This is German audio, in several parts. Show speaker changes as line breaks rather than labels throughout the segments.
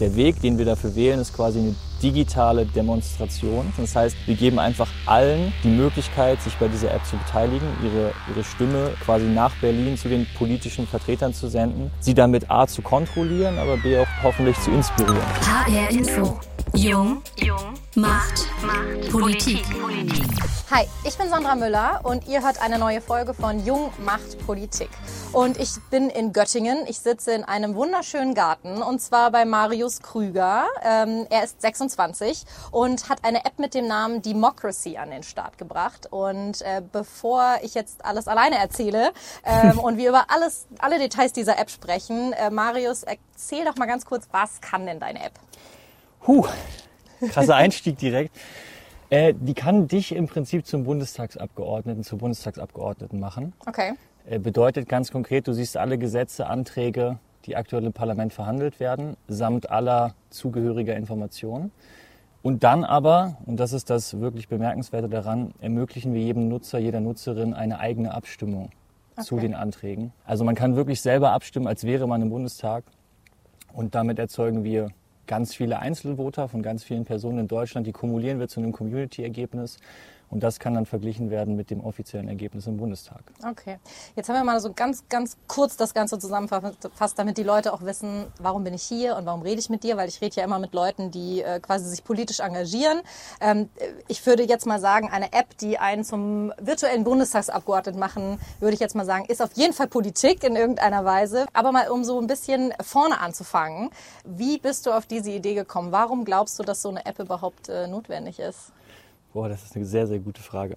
Der Weg, den wir dafür wählen, ist quasi eine digitale Demonstration. Das heißt, wir geben einfach allen die Möglichkeit, sich bei dieser App zu beteiligen, ihre, ihre Stimme quasi nach Berlin zu den politischen Vertretern zu senden, sie damit A zu kontrollieren, aber B auch hoffentlich zu inspirieren.
HR Info. Jung, Jung, Macht, Macht, Politik. Politik.
Hi, ich bin Sandra Müller und ihr hört eine neue Folge von Jung macht Politik. Und ich bin in Göttingen. Ich sitze in einem wunderschönen Garten und zwar bei Marius Krüger. Ähm, er ist 26 und hat eine App mit dem Namen Democracy an den Start gebracht. Und äh, bevor ich jetzt alles alleine erzähle ähm, und wir über alles, alle Details dieser App sprechen, äh, Marius, erzähl doch mal ganz kurz, was kann denn deine App?
Huh, krasser Einstieg direkt. Äh, die kann dich im Prinzip zum Bundestagsabgeordneten, zur Bundestagsabgeordneten machen.
Okay.
Äh, bedeutet ganz konkret, du siehst alle Gesetze, Anträge, die aktuell im Parlament verhandelt werden, samt aller zugehöriger Informationen. Und dann aber, und das ist das wirklich Bemerkenswerte daran, ermöglichen wir jedem Nutzer, jeder Nutzerin eine eigene Abstimmung okay. zu den Anträgen. Also man kann wirklich selber abstimmen, als wäre man im Bundestag. Und damit erzeugen wir ganz viele Einzelvoter von ganz vielen Personen in Deutschland, die kumulieren wir zu einem Community-Ergebnis. Und das kann dann verglichen werden mit dem offiziellen Ergebnis im Bundestag.
Okay. Jetzt haben wir mal so ganz, ganz kurz das Ganze zusammengefasst, damit die Leute auch wissen, warum bin ich hier und warum rede ich mit dir, weil ich rede ja immer mit Leuten, die äh, quasi sich politisch engagieren. Ähm, ich würde jetzt mal sagen, eine App, die einen zum virtuellen Bundestagsabgeordneten machen, würde ich jetzt mal sagen, ist auf jeden Fall Politik in irgendeiner Weise. Aber mal um so ein bisschen vorne anzufangen. Wie bist du auf diese Idee gekommen? Warum glaubst du, dass so eine App überhaupt äh, notwendig ist?
Boah, das ist eine sehr, sehr gute Frage.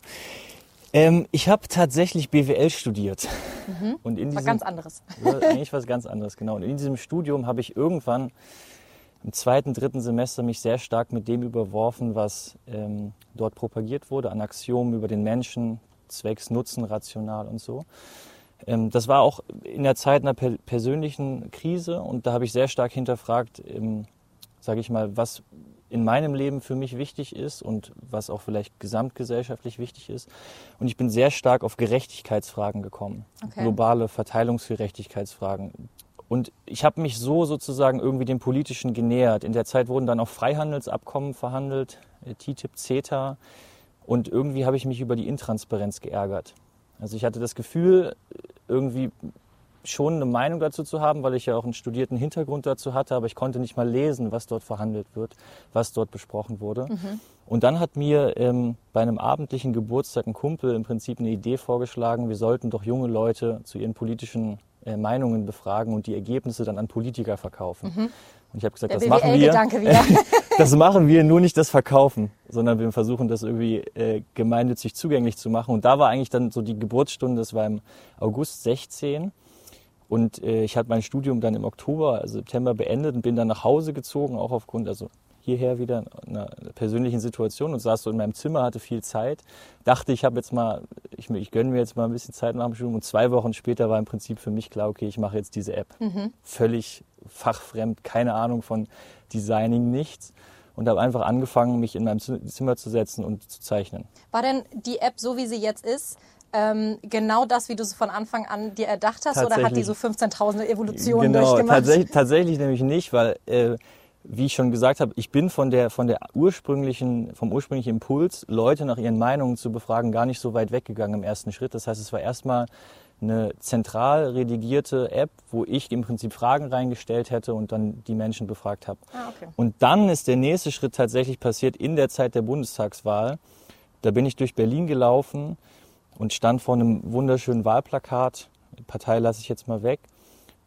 Ähm, ich habe tatsächlich BWL studiert.
Mhm. Und in diesem, was ganz anderes.
eigentlich was ganz anderes, genau. Und in diesem Studium habe ich irgendwann im zweiten, dritten Semester mich sehr stark mit dem überworfen, was ähm, dort propagiert wurde, an Axiomen über den Menschen, Zwecks, Nutzen, rational und so. Ähm, das war auch in der Zeit einer per persönlichen Krise und da habe ich sehr stark hinterfragt, ähm, sage ich mal, was in meinem Leben für mich wichtig ist und was auch vielleicht gesamtgesellschaftlich wichtig ist. Und ich bin sehr stark auf Gerechtigkeitsfragen gekommen, okay. globale Verteilungsgerechtigkeitsfragen. Und ich habe mich so sozusagen irgendwie dem Politischen genähert. In der Zeit wurden dann auch Freihandelsabkommen verhandelt, äh, TTIP, CETA. Und irgendwie habe ich mich über die Intransparenz geärgert. Also ich hatte das Gefühl, irgendwie schon eine Meinung dazu zu haben, weil ich ja auch einen studierten Hintergrund dazu hatte, aber ich konnte nicht mal lesen, was dort verhandelt wird, was dort besprochen wurde. Mhm. Und dann hat mir ähm, bei einem abendlichen Geburtstag ein Kumpel im Prinzip eine Idee vorgeschlagen, wir sollten doch junge Leute zu ihren politischen äh, Meinungen befragen und die Ergebnisse dann an Politiker verkaufen. Mhm. Und ich habe gesagt, Der das machen wir. das machen wir, nur nicht das Verkaufen, sondern wir versuchen das irgendwie äh, gemeinnützig zugänglich zu machen. Und da war eigentlich dann so die Geburtsstunde, das war im August 16. Und äh, ich hatte mein Studium dann im Oktober, also September beendet und bin dann nach Hause gezogen, auch aufgrund, also hierher wieder einer persönlichen Situation und saß so in meinem Zimmer, hatte viel Zeit. Dachte, ich habe jetzt mal, ich, ich gönne mir jetzt mal ein bisschen Zeit nach dem Studium und zwei Wochen später war im Prinzip für mich klar, okay, ich mache jetzt diese App. Mhm. Völlig fachfremd, keine Ahnung von Designing, nichts und habe einfach angefangen, mich in meinem Zimmer zu setzen und zu zeichnen.
War denn die App so, wie sie jetzt ist, ähm, genau das, wie du es von Anfang an dir erdacht hast, oder hat die so 15.000 Evolutionen genau, durchgemacht?
Tatsächlich, tatsächlich nämlich nicht, weil äh, wie ich schon gesagt habe, ich bin von der von der ursprünglichen vom ursprünglichen Impuls, Leute nach ihren Meinungen zu befragen, gar nicht so weit weggegangen im ersten Schritt. Das heißt, es war erstmal eine zentral redigierte App, wo ich im Prinzip Fragen reingestellt hätte und dann die Menschen befragt habe.
Ah, okay.
Und dann ist der nächste Schritt tatsächlich passiert in der Zeit der Bundestagswahl. Da bin ich durch Berlin gelaufen und stand vor einem wunderschönen Wahlplakat. Partei lasse ich jetzt mal weg.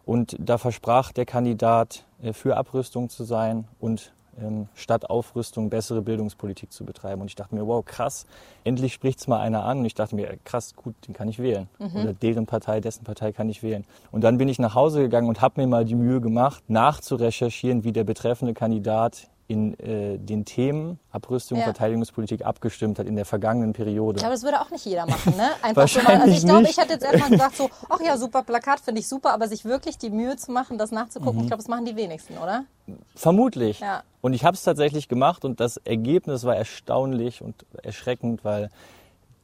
Und da versprach der Kandidat, äh, für Abrüstung zu sein und ähm, statt Aufrüstung bessere Bildungspolitik zu betreiben. Und ich dachte mir, wow, krass, endlich spricht es mal einer an. Und ich dachte mir, krass, gut, den kann ich wählen. Mhm. Oder deren Partei, dessen Partei kann ich wählen. Und dann bin ich nach Hause gegangen und habe mir mal die Mühe gemacht, nachzurecherchieren, wie der betreffende Kandidat in äh, den Themen Abrüstung, ja. Verteidigungspolitik abgestimmt hat in der vergangenen Periode.
Ich glaube, das würde auch nicht jeder machen, ne? Einfach so mal. Also ich glaube, ich hätte jetzt erstmal gesagt so, ach ja, super Plakat finde ich super, aber sich wirklich die Mühe zu machen, das nachzugucken, mhm. ich glaube, das machen die wenigsten, oder?
Vermutlich. Ja. Und ich habe es tatsächlich gemacht und das Ergebnis war erstaunlich und erschreckend, weil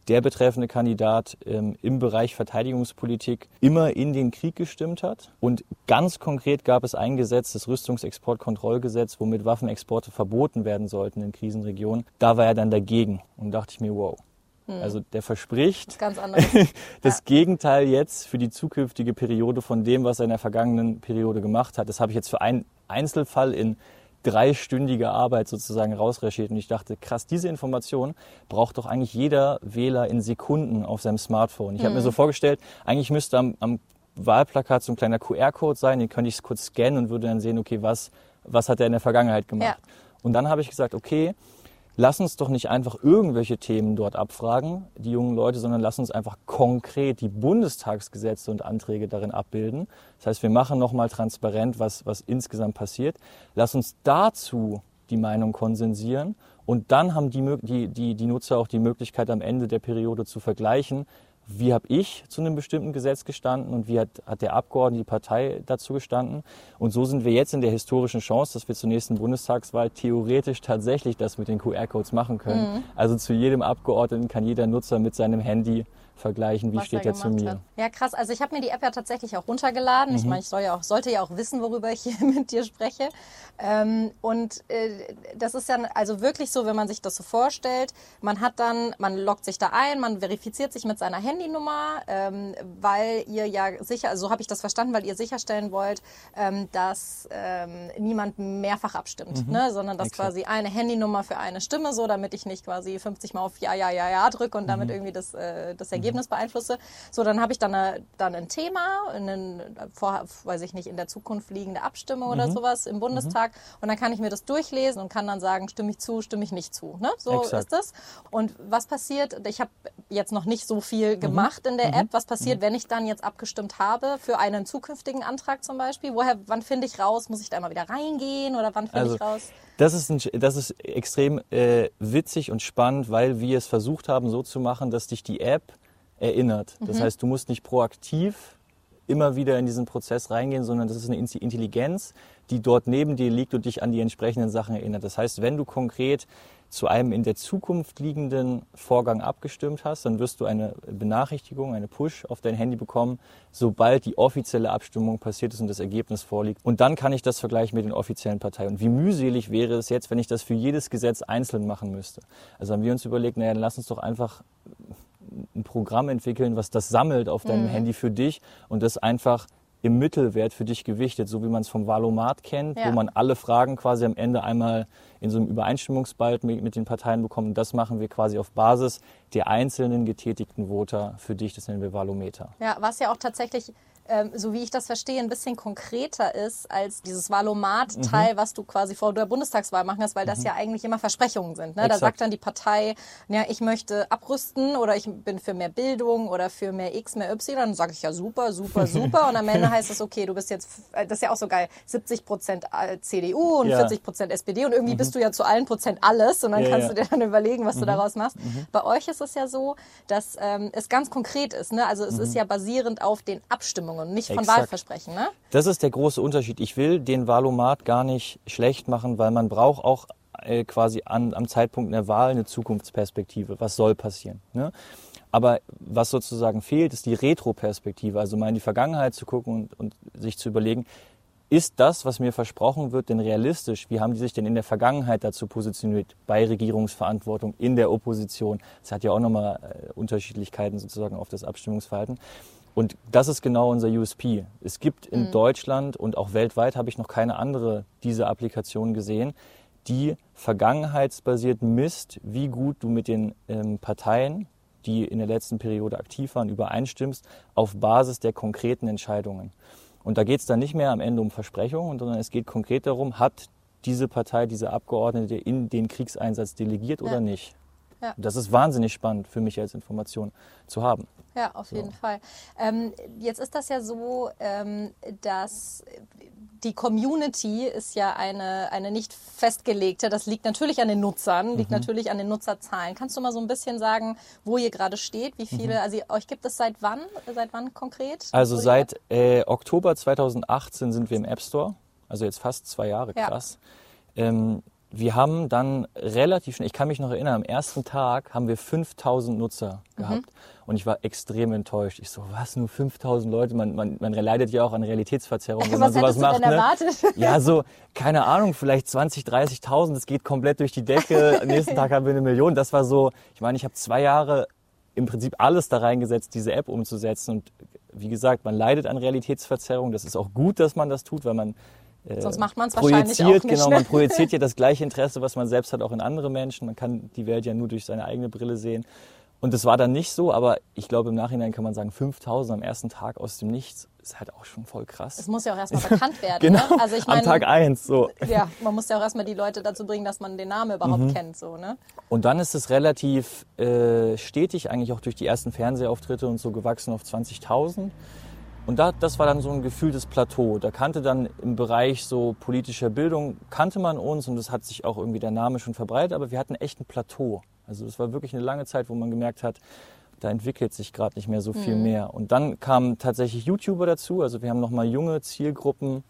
der betreffende Kandidat ähm, im Bereich Verteidigungspolitik immer in den Krieg gestimmt hat. Und ganz konkret gab es ein Gesetz, das Rüstungsexportkontrollgesetz, womit Waffenexporte verboten werden sollten in Krisenregionen. Da war er dann dagegen und dachte ich mir, wow. Hm. Also der verspricht
das,
das ja. Gegenteil jetzt für die zukünftige Periode von dem, was er in der vergangenen Periode gemacht hat. Das habe ich jetzt für einen Einzelfall in dreistündige Arbeit sozusagen rausrecherchiert und ich dachte, krass, diese Information braucht doch eigentlich jeder Wähler in Sekunden auf seinem Smartphone. Ich mhm. habe mir so vorgestellt, eigentlich müsste am, am Wahlplakat so ein kleiner QR-Code sein, den könnte ich kurz scannen und würde dann sehen, okay, was, was hat er in der Vergangenheit gemacht. Ja. Und dann habe ich gesagt, okay, lass uns doch nicht einfach irgendwelche Themen dort abfragen, die jungen Leute, sondern lass uns einfach konkret die Bundestagsgesetze und Anträge darin abbilden. Das heißt, wir machen nochmal transparent, was, was insgesamt passiert. Lass uns dazu die Meinung konsensieren und dann haben die, die, die, die Nutzer auch die Möglichkeit, am Ende der Periode zu vergleichen, wie habe ich zu einem bestimmten Gesetz gestanden und wie hat, hat der Abgeordnete, die Partei dazu gestanden. Und so sind wir jetzt in der historischen Chance, dass wir zur nächsten Bundestagswahl theoretisch tatsächlich das mit den QR-Codes machen können. Mhm. Also zu jedem Abgeordneten kann jeder Nutzer mit seinem Handy vergleichen, wie steht er zu mir. Hat.
Ja, krass. Also ich habe mir die App ja tatsächlich auch runtergeladen. Mhm. Ich meine, ich soll ja auch, sollte ja auch wissen, worüber ich hier mit dir spreche. Ähm, und äh, das ist ja also wirklich so, wenn man sich das so vorstellt, man hat dann, man loggt sich da ein, man verifiziert sich mit seiner Handynummer, ähm, weil ihr ja sicher, also so habe ich das verstanden, weil ihr sicherstellen wollt, ähm, dass ähm, niemand mehrfach abstimmt, mhm. ne? sondern dass Exakt. quasi eine Handynummer für eine Stimme, so damit ich nicht quasi 50 Mal auf Ja, Ja, Ja, Ja drücke und damit mhm. irgendwie das, äh, das Ergebnis Ergebnis beeinflusse. So, dann habe ich dann, eine, dann ein Thema, einen, vor, weiß ich nicht, in der Zukunft liegende Abstimmung oder mhm. sowas im Bundestag. Mhm. Und dann kann ich mir das durchlesen und kann dann sagen, stimme ich zu, stimme ich nicht zu. Ne? So Exakt. ist das. Und was passiert? Ich habe jetzt noch nicht so viel mhm. gemacht in der mhm. App. Was passiert, mhm. wenn ich dann jetzt abgestimmt habe für einen zukünftigen Antrag zum Beispiel? Woher, wann finde ich raus? Muss ich da immer wieder reingehen oder wann finde also, ich raus?
Das ist, ein, das ist extrem äh, witzig und spannend, weil wir es versucht haben, so zu machen, dass dich die App erinnert. Das mhm. heißt, du musst nicht proaktiv immer wieder in diesen Prozess reingehen, sondern das ist eine Intelligenz, die dort neben dir liegt und dich an die entsprechenden Sachen erinnert. Das heißt, wenn du konkret zu einem in der Zukunft liegenden Vorgang abgestimmt hast, dann wirst du eine Benachrichtigung, eine Push auf dein Handy bekommen, sobald die offizielle Abstimmung passiert ist und das Ergebnis vorliegt. Und dann kann ich das vergleichen mit den offiziellen Parteien. Und wie mühselig wäre es jetzt, wenn ich das für jedes Gesetz einzeln machen müsste? Also haben wir uns überlegt, naja, dann lass uns doch einfach ein Programm entwickeln, was das sammelt auf deinem mhm. Handy für dich und das einfach im Mittelwert für dich gewichtet, so wie man es vom Valomat kennt, ja. wo man alle Fragen quasi am Ende einmal in so einem Übereinstimmungsbald mit, mit, den Parteien bekommt. Und das machen wir quasi auf Basis der einzelnen getätigten Voter für dich, das nennen wir Valometer.
Ja, was ja auch tatsächlich ähm, so wie ich das verstehe, ein bisschen konkreter ist als dieses Valomat-Teil, mhm. was du quasi vor der Bundestagswahl machen hast, weil das mhm. ja eigentlich immer Versprechungen sind. Ne? Da sagt dann die Partei, ja, ich möchte abrüsten oder ich bin für mehr Bildung oder für mehr X, mehr Y. Dann sage ich ja super, super, super. Und am Ende heißt es, okay, du bist jetzt, äh, das ist ja auch so geil, 70 Prozent äh, CDU und ja. 40 Prozent SPD und irgendwie mhm. bist du ja zu allen Prozent alles und dann ja, kannst ja. du dir dann überlegen, was du mhm. daraus machst. Mhm. Bei euch ist es ja so, dass ähm, es ganz konkret ist. Ne? Also es ist mhm. ja basierend auf den Abstimmungen. Abstimmungen, nicht von Exakt. Wahlversprechen. Ne?
Das ist der große Unterschied. Ich will den Wahlomat gar nicht schlecht machen, weil man braucht auch äh, quasi an, am Zeitpunkt der Wahl eine Zukunftsperspektive. Was soll passieren? Ne? Aber was sozusagen fehlt, ist die Retroperspektive, also mal in die Vergangenheit zu gucken und, und sich zu überlegen, ist das, was mir versprochen wird, denn realistisch? Wie haben die sich denn in der Vergangenheit dazu positioniert, bei Regierungsverantwortung, in der Opposition? Das hat ja auch nochmal äh, Unterschiedlichkeiten sozusagen auf das Abstimmungsverhalten. Und das ist genau unser USP. Es gibt in mhm. Deutschland und auch weltweit habe ich noch keine andere diese Applikation gesehen, die vergangenheitsbasiert misst, wie gut du mit den ähm, Parteien, die in der letzten Periode aktiv waren, übereinstimmst, auf Basis der konkreten Entscheidungen. Und da geht es dann nicht mehr am Ende um Versprechungen, sondern es geht konkret darum, hat diese Partei, diese Abgeordnete in den Kriegseinsatz delegiert ja. oder nicht. Ja. Das ist wahnsinnig spannend für mich als Information zu haben.
Ja, auf so. jeden Fall. Ähm, jetzt ist das ja so, ähm, dass die Community ist ja eine, eine nicht festgelegte. Das liegt natürlich an den Nutzern, liegt mhm. natürlich an den Nutzerzahlen. Kannst du mal so ein bisschen sagen, wo ihr gerade steht? Wie viele, mhm. also euch gibt es seit wann? Seit wann konkret?
Also seit äh, Oktober 2018 sind wir im App Store. Also jetzt fast zwei Jahre, krass. Ja. Ähm, wir haben dann relativ schnell, ich kann mich noch erinnern, am ersten Tag haben wir 5000 Nutzer gehabt. Und ich war extrem enttäuscht. Ich so, was, nur 5000 Leute? Man, man, man leidet ja auch an Realitätsverzerrung, wenn man
Was
sowas macht.
denn
Ne?
erwartet?
Ja, so, keine Ahnung, vielleicht 20, 30.000, das geht komplett durch die Decke. Am nächsten Tag haben wir eine Million. Das war so, ich meine, ich habe zwei Jahre im Prinzip alles da reingesetzt, diese App umzusetzen. Und wie gesagt, man leidet an Realitätsverzerrung. Das ist auch gut, dass man das tut, weil man äh,
Sonst macht man's wahrscheinlich
projiziert,
auch nicht,
genau,
ne?
man projiziert ja das gleiche Interesse, was man selbst hat, auch in andere Menschen. Man kann die Welt ja nur durch seine eigene Brille sehen. Und das war dann nicht so, aber ich glaube, im Nachhinein kann man sagen, 5000 am ersten Tag aus dem Nichts ist halt auch schon voll krass.
Es muss ja auch erstmal bekannt werden.
genau,
Ne? Also ich
am
meine,
Tag eins so.
ja, man muss ja auch erstmal die Leute dazu bringen, dass man den Namen überhaupt
Mhm.
kennt. So, ne?
Und dann ist es relativ äh, stetig, eigentlich auch durch die ersten Fernsehauftritte und so gewachsen auf 20.000. Und da, das war dann so ein gefühltes Plateau. Da kannte dann im Bereich so politischer Bildung, kannte man uns und es hat sich auch irgendwie der Name schon verbreitet, aber wir hatten echt ein Plateau. Also es war wirklich eine lange Zeit, wo man gemerkt hat, da entwickelt sich gerade nicht mehr so viel mehr. Und dann kamen tatsächlich YouTuber dazu. Also wir haben nochmal junge Zielgruppen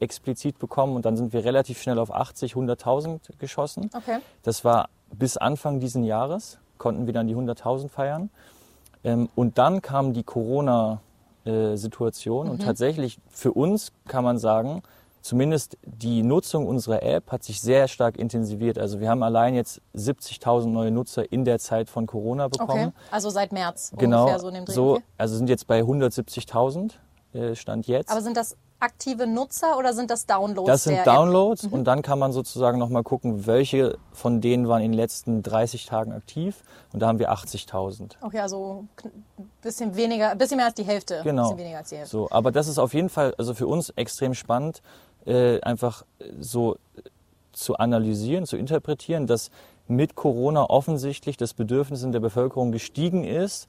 explizit bekommen und dann sind wir relativ schnell auf 80, 100.000 geschossen.
Okay.
Das war bis Anfang diesen Jahres, konnten wir dann die 100.000 feiern. Ähm, und dann kam die Corona-Situation und tatsächlich für uns kann man sagen, zumindest die Nutzung unserer App hat sich sehr stark intensiviert. Also wir haben allein jetzt 70.000 neue Nutzer in der Zeit von Corona bekommen.
Okay. Also seit März
Genau,
ungefähr so in dem Dreh.
so, also sind jetzt bei 170.000 äh, Stand jetzt.
Aber sind das aktive Nutzer oder sind das Downloads?
Das sind Downloads
Mhm.
und dann kann man sozusagen nochmal gucken, welche von denen waren in den letzten 30 Tagen aktiv und da haben wir 80.000.
App? Okay, also ein bisschen weniger, ein bisschen mehr als die Hälfte.
Genau.
Bisschen weniger als die Hälfte.
So, aber das ist auf jeden Fall also für uns extrem spannend, äh, einfach so äh, zu analysieren, zu interpretieren, dass mit Corona offensichtlich das Bedürfnis in der Bevölkerung gestiegen ist,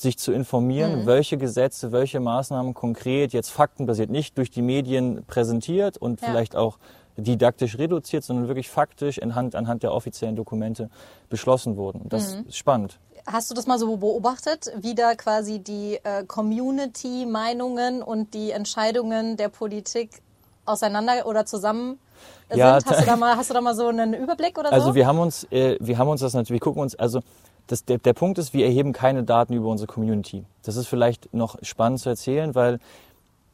sich zu informieren,
Mhm.
welche Gesetze, welche Maßnahmen konkret jetzt faktenbasiert, nicht durch die Medien präsentiert und
Ja.
vielleicht auch didaktisch reduziert, sondern wirklich faktisch anhand, anhand der offiziellen Dokumente beschlossen wurden. Das
Mhm.
ist spannend.
Hast du das mal so beobachtet, wie da quasi die äh, Community-Meinungen und die Entscheidungen der Politik auseinander oder zusammen
Ja,
sind? Hast du, da mal, hast du da mal so einen Überblick oder so?
Also wir haben uns, äh, wir haben uns das natürlich, wir gucken uns, also das, der, der Punkt ist, wir erheben keine Daten über unsere Community. Das ist vielleicht noch spannend zu erzählen, weil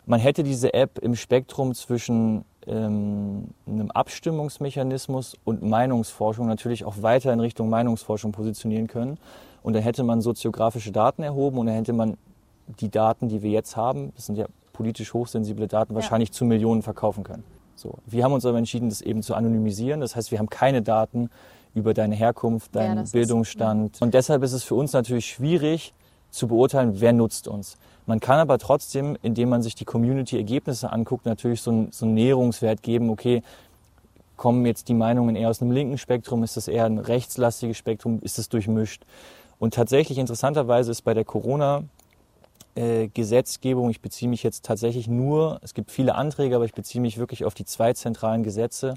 man hätte diese App im Spektrum zwischen ähm, einem Abstimmungsmechanismus und Meinungsforschung natürlich auch weiter in Richtung Meinungsforschung positionieren können. Und dann hätte man soziografische Daten erhoben und dann hätte man die Daten, die wir jetzt haben, das sind ja politisch hochsensible Daten, wahrscheinlich zu Millionen verkaufen können. So. Wir haben uns aber entschieden, das eben zu anonymisieren. Das heißt, wir haben keine Daten über deine Herkunft,
Ja,
deinen
das ist-
Bildungsstand. Und deshalb ist es für uns natürlich schwierig zu beurteilen, wer nutzt uns. Man kann aber trotzdem, indem man sich die Community-Ergebnisse anguckt, natürlich so einen, so einen Näherungswert geben, okay, kommen jetzt die Meinungen eher aus einem linken Spektrum, ist das eher ein rechtslastiges Spektrum, ist es durchmischt? Und tatsächlich interessanterweise ist bei der Corona äh, Gesetzgebung, ich beziehe mich jetzt tatsächlich nur, es gibt viele Anträge, aber ich beziehe mich wirklich auf die zwei zentralen Gesetze.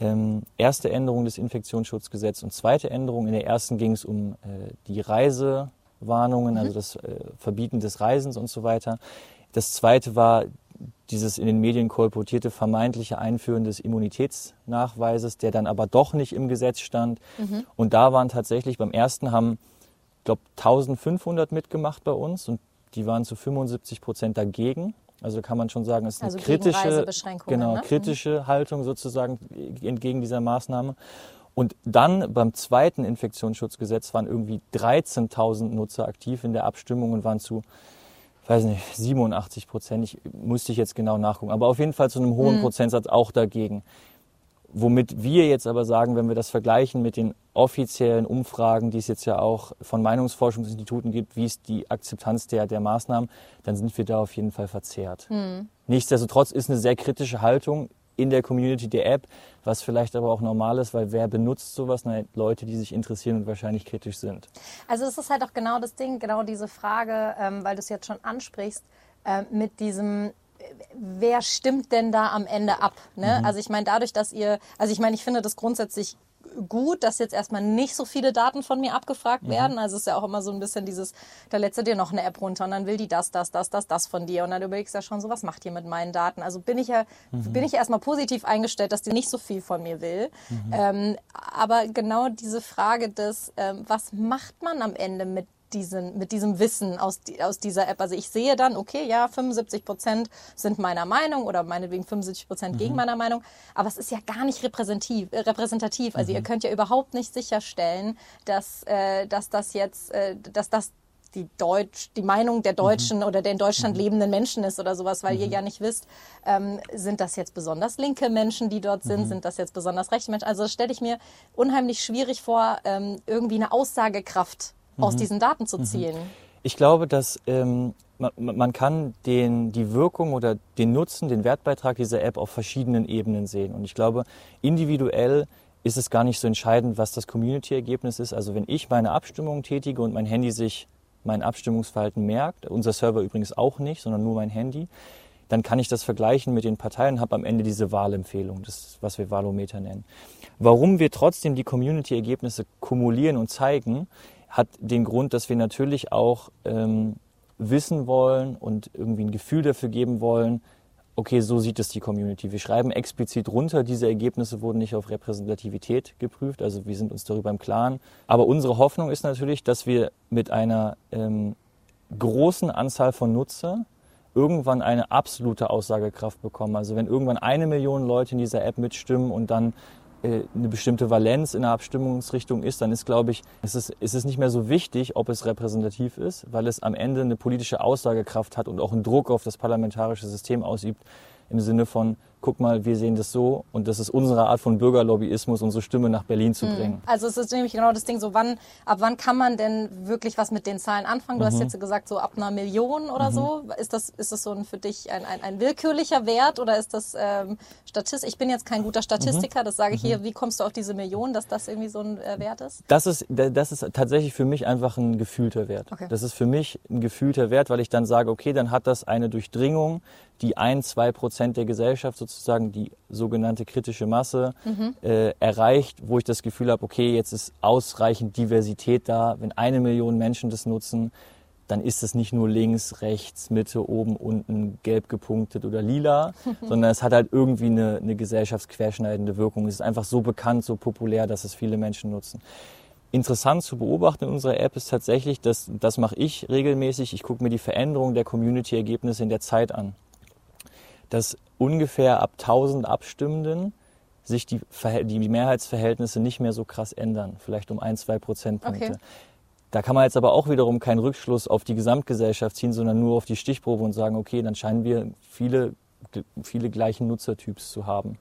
Ähm, erste Änderung des Infektionsschutzgesetzes und zweite Änderung. In der ersten ging es um äh, die Reisewarnungen, also das äh, Verbieten des Reisens und so weiter. Das zweite war dieses in den Medien kolportierte vermeintliche Einführen des Immunitätsnachweises, der dann aber doch nicht im Gesetz stand. Und da waren tatsächlich beim ersten haben, ich glaube, 1500 mitgemacht bei uns und die waren zu 75 Prozent dagegen. Also kann man schon sagen, es ist eine
Also gegen
kritische, genau,
ne?
kritische Haltung sozusagen entgegen dieser Maßnahme. Und dann beim zweiten Infektionsschutzgesetz waren irgendwie 13.000 Nutzer aktiv in der Abstimmung und waren zu, weiß nicht, 87 Prozent. Ich musste ich jetzt genau nachgucken. Aber auf jeden Fall zu einem hohen Prozentsatz auch dagegen. Womit wir jetzt aber sagen, wenn wir das vergleichen mit den offiziellen Umfragen, die es jetzt ja auch von Meinungsforschungsinstituten gibt, wie ist die Akzeptanz der, der Maßnahmen, dann sind wir da auf jeden Fall verzerrt. Nichtsdestotrotz ist eine sehr kritische Haltung in der Community der App, was vielleicht aber auch normal ist, weil wer benutzt sowas? Na, Leute, die sich interessieren und wahrscheinlich kritisch sind.
Also es ist halt auch genau das Ding, genau diese Frage, ähm, weil du es jetzt schon ansprichst, äh, mit diesem, wer stimmt denn da am Ende ab? Ne? Also ich meine, dadurch, dass ihr, also ich meine, ich finde das grundsätzlich gut, dass jetzt erstmal nicht so viele Daten von mir abgefragt mhm. werden. Also es ist ja auch immer so ein bisschen dieses, da lädst du dir noch eine App runter und dann will die das, das, das, das, das von dir. Und dann überlegst du ja schon so, was macht ihr mit meinen Daten? Also bin ich ja, mhm. bin ich erstmal positiv eingestellt, dass die nicht so viel von mir will. Mhm. Ähm, aber genau diese Frage des, ähm, was macht man am Ende mit diesen, mit diesem Wissen aus, aus dieser App. Also ich sehe dann, okay, ja, 75 Prozent sind meiner Meinung oder meinetwegen 75 Prozent mhm. gegen meiner Meinung, aber es ist ja gar nicht repräsentativ. Äh, repräsentativ. Also mhm. ihr könnt ja überhaupt nicht sicherstellen, dass, äh, dass das jetzt, äh, dass das die Deutsch, die Meinung der Deutschen mhm. oder der in Deutschland mhm. lebenden Menschen ist oder sowas, weil ihr mhm. ja nicht wisst, ähm, sind das jetzt besonders linke Menschen, die dort sind, mhm. sind das jetzt besonders rechte Menschen. Also stelle ich mir unheimlich schwierig vor, ähm, irgendwie eine Aussagekraft aus mhm. diesen Daten zu mhm. ziehen?
Ich glaube, dass ähm, man, man, kann den, die Wirkung oder den Nutzen, den Wertbeitrag dieser App auf verschiedenen Ebenen sehen. Und ich glaube, individuell ist es gar nicht so entscheidend, was das Community-Ergebnis ist. Also wenn ich meine Abstimmung tätige und mein Handy sich mein Abstimmungsverhalten merkt, unser Server übrigens auch nicht, sondern nur mein Handy, dann kann ich das vergleichen mit den Parteien und habe am Ende diese Wahlempfehlung, das was wir Wahlometer nennen. Warum wir trotzdem die Community-Ergebnisse kumulieren und zeigen, hat den Grund, dass wir natürlich auch ähm, wissen wollen und irgendwie ein Gefühl dafür geben wollen, okay, so sieht es die Community. Wir schreiben explizit runter, diese Ergebnisse wurden nicht auf Repräsentativität geprüft, also wir sind uns darüber im Klaren. Aber unsere Hoffnung ist natürlich, dass wir mit einer ähm, großen Anzahl von Nutzer irgendwann eine absolute Aussagekraft bekommen. Also wenn irgendwann eine Million Leute in dieser App mitstimmen und dann eine bestimmte Valenz in der Abstimmungsrichtung ist, dann ist, glaube ich, es ist, es ist nicht mehr so wichtig, ob es repräsentativ ist, weil es am Ende eine politische Aussagekraft hat und auch einen Druck auf das parlamentarische System ausübt, im Sinne von, guck mal, wir sehen das so und das ist unsere Art von Bürgerlobbyismus, unsere Stimme nach Berlin zu hm. bringen.
Also es ist nämlich genau das Ding, so wann, ab wann kann man denn wirklich was mit den Zahlen anfangen? Du mhm. hast jetzt gesagt, so ab einer Million oder mhm. so. Ist das, ist das so ein, für dich ein, ein, ein willkürlicher Wert oder ist das ähm, Statistisch? Ich bin jetzt kein guter Statistiker, mhm. das sage ich hier. Mhm. Wie kommst du auf diese Million, dass das irgendwie so ein äh, Wert ist?
Das ist, das ist tatsächlich für mich einfach ein gefühlter Wert. Okay. Das ist für mich ein gefühlter Wert, weil ich dann sage, okay, dann hat das eine Durchdringung, die ein, zwei Prozent der Gesellschaft sozusagen, die sogenannte kritische Masse mhm. äh, erreicht, wo ich das Gefühl habe, okay, jetzt ist ausreichend Diversität da. Wenn eine Million Menschen das nutzen, dann ist es nicht nur links, rechts, Mitte, oben, unten, gelb gepunktet oder lila, sondern es hat halt irgendwie eine, eine gesellschaftsquerschneidende Wirkung. Es ist einfach so bekannt, so populär, dass es viele Menschen nutzen. Interessant zu beobachten in unserer App ist tatsächlich, dass das mache ich regelmäßig. Ich gucke mir die Veränderung der Community-Ergebnisse in der Zeit an. Dass ungefähr ab 1000 Abstimmenden sich die, die Mehrheitsverhältnisse nicht mehr so krass ändern, vielleicht um ein, zwei Prozentpunkte. Okay. Da kann man jetzt aber auch wiederum keinen Rückschluss auf die Gesamtgesellschaft ziehen, sondern nur auf die Stichprobe und sagen, okay, dann scheinen wir viele, viele gleichen Nutzertyps zu haben.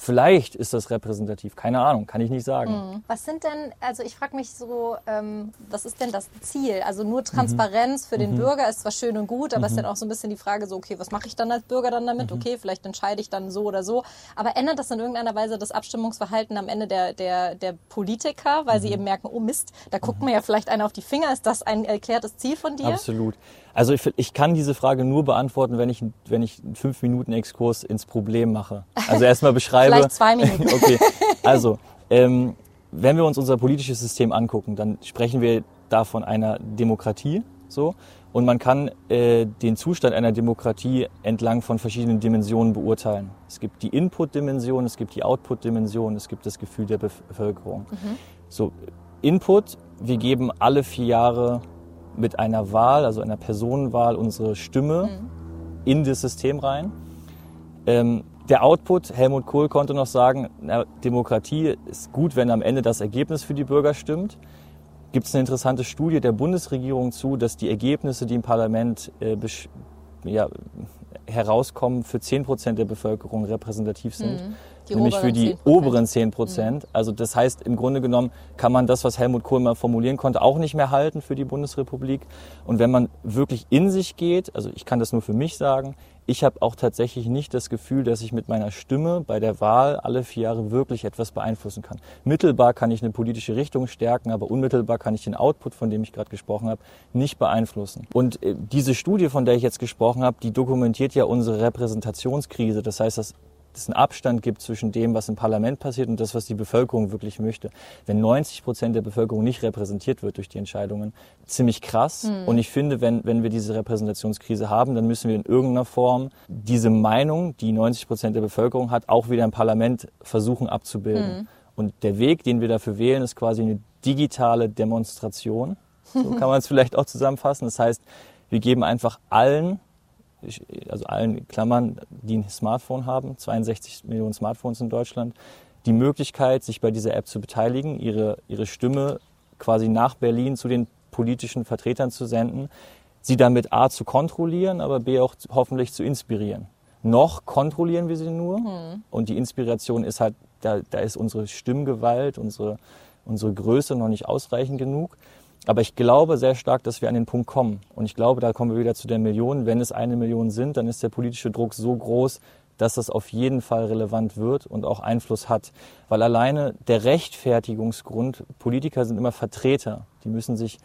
Vielleicht ist das repräsentativ, keine Ahnung, kann ich nicht sagen. Mhm.
Was sind denn, also ich frage mich so, ähm, was ist denn das Ziel? Also nur Transparenz mhm. für den mhm. Bürger ist zwar schön und gut, aber es ist mhm. dann auch so ein bisschen die Frage so, okay, was mache ich dann als Bürger dann damit? Mhm. Okay, vielleicht entscheide ich dann so oder so. Aber ändert das in irgendeiner Weise das Abstimmungsverhalten am Ende der, der, der Politiker, weil sie eben merken, oh Mist, da guckt mir ja vielleicht einer auf die Finger. Ist das ein erklärtes Ziel von dir?
Absolut. Also ich, ich kann diese Frage nur beantworten, wenn ich, wenn ich einen fünf Minuten Exkurs ins Problem mache. Also erstmal beschreibe.
Vielleicht zwei Minuten.
okay. Also, ähm, wenn wir uns unser politisches System angucken, dann sprechen wir da von einer Demokratie, so. Und man kann äh, den Zustand einer Demokratie entlang von verschiedenen Dimensionen beurteilen. Es gibt die Input-Dimension, es gibt die Output-Dimension, es gibt das Gefühl der Bevölkerung. Mhm. So, Input, wir geben alle vier Jahre mit einer Wahl, also einer Personenwahl, unsere Stimme mhm. in das System rein. Ähm, der Output, Helmut Kohl konnte noch sagen, na, Demokratie ist gut, wenn am Ende das Ergebnis für die Bürger stimmt. Gibt es eine interessante Studie der Bundesregierung zu, dass die Ergebnisse, die im Parlament äh, ja, herauskommen, für 10 Prozent der Bevölkerung repräsentativ sind. Mhm. Nämlich für die 10%. oberen 10 Prozent. Mhm. Also das heißt, im Grunde genommen kann man das, was Helmut Kohl mal formulieren konnte, auch nicht mehr halten für die Bundesrepublik. Und wenn man wirklich in sich geht, also ich kann das nur für mich sagen, ich habe auch tatsächlich nicht das Gefühl, dass ich mit meiner Stimme bei der Wahl alle vier Jahre wirklich etwas beeinflussen kann. Mittelbar kann ich eine politische Richtung stärken, aber unmittelbar kann ich den Output, von dem ich gerade gesprochen habe, nicht beeinflussen. Und äh, diese Studie, von der ich jetzt gesprochen habe, die dokumentiert ja unsere Repräsentationskrise. Das heißt, dass es einen Abstand gibt zwischen dem, was im Parlament passiert und das, was die Bevölkerung wirklich möchte. Wenn 90 Prozent der Bevölkerung nicht repräsentiert wird durch die Entscheidungen, ziemlich krass. Mhm. Und ich finde, wenn, wenn wir diese Repräsentationskrise haben, dann müssen wir in irgendeiner Form diese Meinung, die 90 Prozent der Bevölkerung hat, auch wieder im Parlament versuchen abzubilden. Mhm. Und der Weg, den wir dafür wählen, ist quasi eine digitale Demonstration. So kann man es vielleicht auch zusammenfassen. Das heißt, wir geben einfach allen also allen Klammern, die ein Smartphone haben, 62 Millionen Smartphones in Deutschland, die Möglichkeit, sich bei dieser App zu beteiligen, ihre, ihre Stimme quasi nach Berlin zu den politischen Vertretern zu senden, sie damit A zu kontrollieren, aber B auch hoffentlich zu inspirieren. Noch kontrollieren wir sie nur mhm. und die Inspiration ist halt, da, da ist unsere Stimmgewalt, unsere, unsere Größe noch nicht ausreichend genug. Aber ich glaube sehr stark, dass wir an den Punkt kommen. Und ich glaube, da kommen wir wieder zu der Million. Wenn es eine Million sind, dann ist der politische Druck so groß, dass das auf jeden Fall relevant wird und auch Einfluss hat. Weil alleine der Rechtfertigungsgrund, Politiker sind immer Vertreter, die müssen sich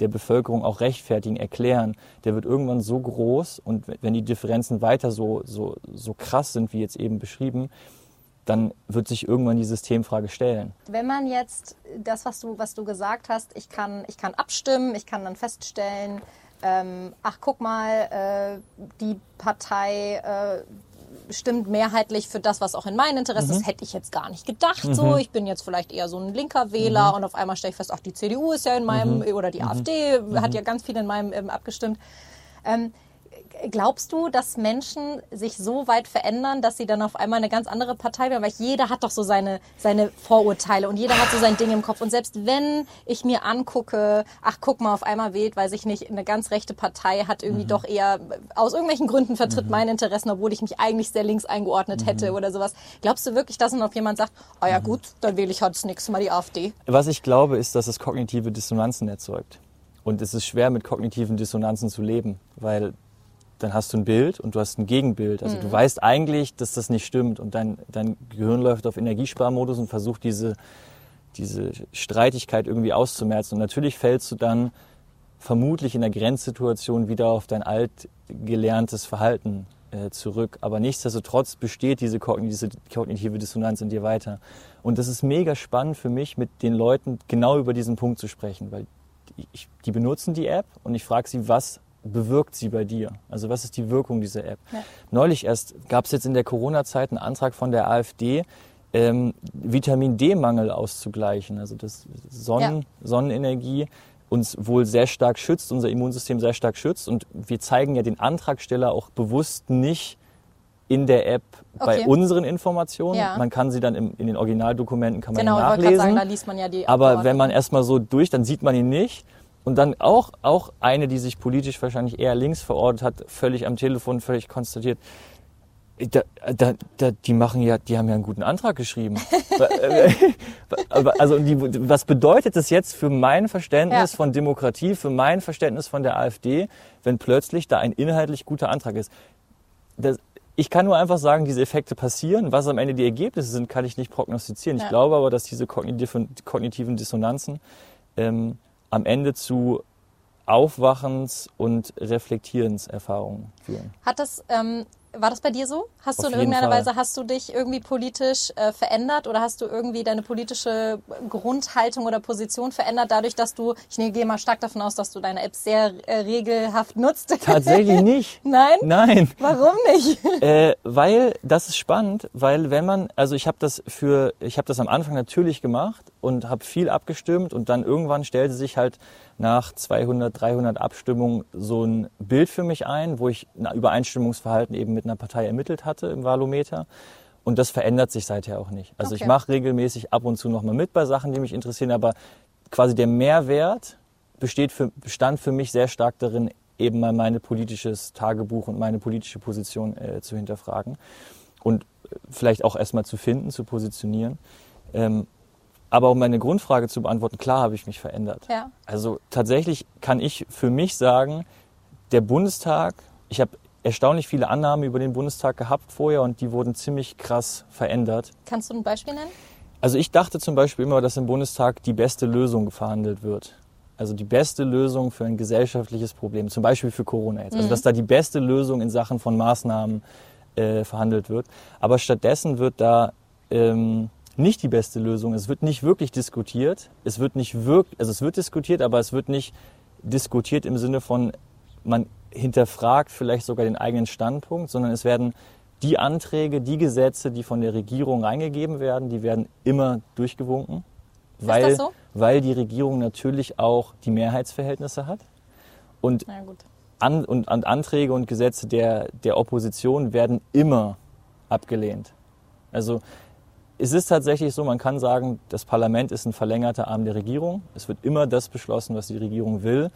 der Bevölkerung auch rechtfertigen, erklären, der wird irgendwann so groß und wenn die Differenzen weiter so, so, so krass sind, wie jetzt eben beschrieben, dann wird sich irgendwann die Systemfrage stellen.
Wenn man jetzt das, was du, was du gesagt hast, ich kann, ich kann abstimmen, ich kann dann feststellen, ähm, ach guck mal, äh, die Partei äh, stimmt mehrheitlich für das, was auch in meinem Interesse mhm. ist. Hätte ich jetzt gar nicht gedacht. Mhm. So, ich bin jetzt vielleicht eher so ein linker Wähler mhm. und auf einmal stelle ich fest, ach die CDU ist ja in meinem mhm. oder die mhm. AfD hat ja ganz viel in meinem ähm, abgestimmt. Ähm, glaubst du, dass Menschen sich so weit verändern, dass sie dann auf einmal eine ganz andere Partei werden? Weil jeder hat doch so seine, seine Vorurteile und jeder hat so sein Ding im Kopf. Und selbst wenn ich mir angucke, ach guck mal, auf einmal wählt, weiß ich nicht, eine ganz rechte Partei hat irgendwie mhm. doch eher aus irgendwelchen Gründen vertritt mhm. meine Interessen, obwohl ich mich eigentlich sehr links eingeordnet mhm. hätte oder sowas. Glaubst du wirklich, dass dann auf jemand sagt, oh ja mhm. gut, dann wähle ich halt das nächste Mal die AfD?
Was ich glaube, ist, dass es kognitive Dissonanzen erzeugt. Und es ist schwer, mit kognitiven Dissonanzen zu leben, weil dann hast du ein Bild und du hast ein Gegenbild. Also mhm. du weißt eigentlich, dass das nicht stimmt und dein, dein Gehirn läuft auf Energiesparmodus und versucht diese, diese Streitigkeit irgendwie auszumerzen. Und natürlich fällst du dann vermutlich in der Grenzsituation wieder auf dein altgelerntes Verhalten äh, zurück. Aber nichtsdestotrotz besteht diese, kognitive Dissonanz in dir weiter. Und das ist mega spannend für mich, mit den Leuten genau über diesen Punkt zu sprechen, weil ich, die benutzen die App und ich frage sie, was bewirkt sie bei dir? Also was ist die Wirkung dieser App? Ja. Neulich erst gab es jetzt in der Corona-Zeit einen Antrag von der AfD, ähm, Vitamin D-Mangel auszugleichen. Also dass Sonnen, ja. Sonnenenergie uns wohl sehr stark schützt, unser Immunsystem sehr stark schützt. Und wir zeigen ja den Antragsteller auch bewusst nicht in der App okay. bei unseren Informationen. Ja. Man kann sie dann im, in den Originaldokumenten kann man genau, nachlesen. Genau, sagen,
da liest man ja die.
Aber wenn man erstmal so durch, dann sieht man ihn nicht. Und dann auch, auch eine, die sich politisch wahrscheinlich eher links verortet hat, völlig am Telefon, völlig konstatiert, da, da, da, die machen ja, die haben ja einen guten Antrag geschrieben. also die, was bedeutet das jetzt für mein Verständnis ja. von Demokratie, für mein Verständnis von der AfD, wenn plötzlich da ein inhaltlich guter Antrag ist? Das, ich kann nur einfach sagen, diese Effekte passieren. Was am Ende die Ergebnisse sind, kann ich nicht prognostizieren. Ja. Ich glaube aber, dass diese kognitiven, kognitiven Dissonanzen ähm, am Ende zu Aufwachens- und Reflektierenserfahrungen führen.
Hat das ähm, war das bei dir so? Hast Auf du in irgendeiner Fall. Weise, hast du dich irgendwie politisch äh, verändert oder hast du irgendwie deine politische Grundhaltung oder Position verändert, dadurch, dass du, ich gehe mal stark davon aus, dass du deine App sehr äh, regelhaft nutzt?
Tatsächlich nicht.
Nein?
Nein.
Warum nicht?
Äh, weil, das ist spannend, weil wenn man, also ich habe das für, ich habe das am Anfang natürlich gemacht und habe viel abgestimmt und dann irgendwann stellte sich halt nach 200, 300 Abstimmungen so ein Bild für mich ein, wo ich ein Übereinstimmungsverhalten eben mit einer Partei ermittelt hatte im Wahlometer. Und das verändert sich seither auch nicht. Also okay. ich mache regelmäßig ab und zu nochmal mit bei Sachen, die mich interessieren, aber quasi der Mehrwert besteht für, bestand für mich sehr stark darin, eben mal mein politisches Tagebuch und meine politische Position äh, zu hinterfragen und vielleicht auch erstmal zu finden, zu positionieren. Ähm, aber um meine Grundfrage zu beantworten, klar habe ich mich verändert.
Ja.
Also tatsächlich kann ich für mich sagen, der Bundestag, ich habe erstaunlich viele Annahmen über den Bundestag gehabt vorher und die wurden ziemlich krass verändert.
Kannst du ein Beispiel nennen?
Also ich dachte zum Beispiel immer, dass im Bundestag die beste Lösung verhandelt wird. Also die beste Lösung für ein gesellschaftliches Problem, zum Beispiel für Corona jetzt. Also mhm. dass da die beste Lösung in Sachen von Maßnahmen äh, verhandelt wird. Aber stattdessen wird da ähm, nicht die beste Lösung. Es wird nicht wirklich diskutiert. Es wird nicht wirklich, also es wird diskutiert, aber es wird nicht diskutiert im Sinne von, man hinterfragt vielleicht sogar den eigenen Standpunkt, sondern es werden die Anträge, die Gesetze, die von der Regierung reingegeben werden, die werden immer durchgewunken, weil,
so?
weil die Regierung natürlich auch die Mehrheitsverhältnisse hat. Und, an, und, und Anträge und Gesetze der, der Opposition werden immer abgelehnt. Also es ist tatsächlich so, man kann sagen, das Parlament ist ein verlängerter Arm der Regierung. Es wird immer das beschlossen, was die Regierung will.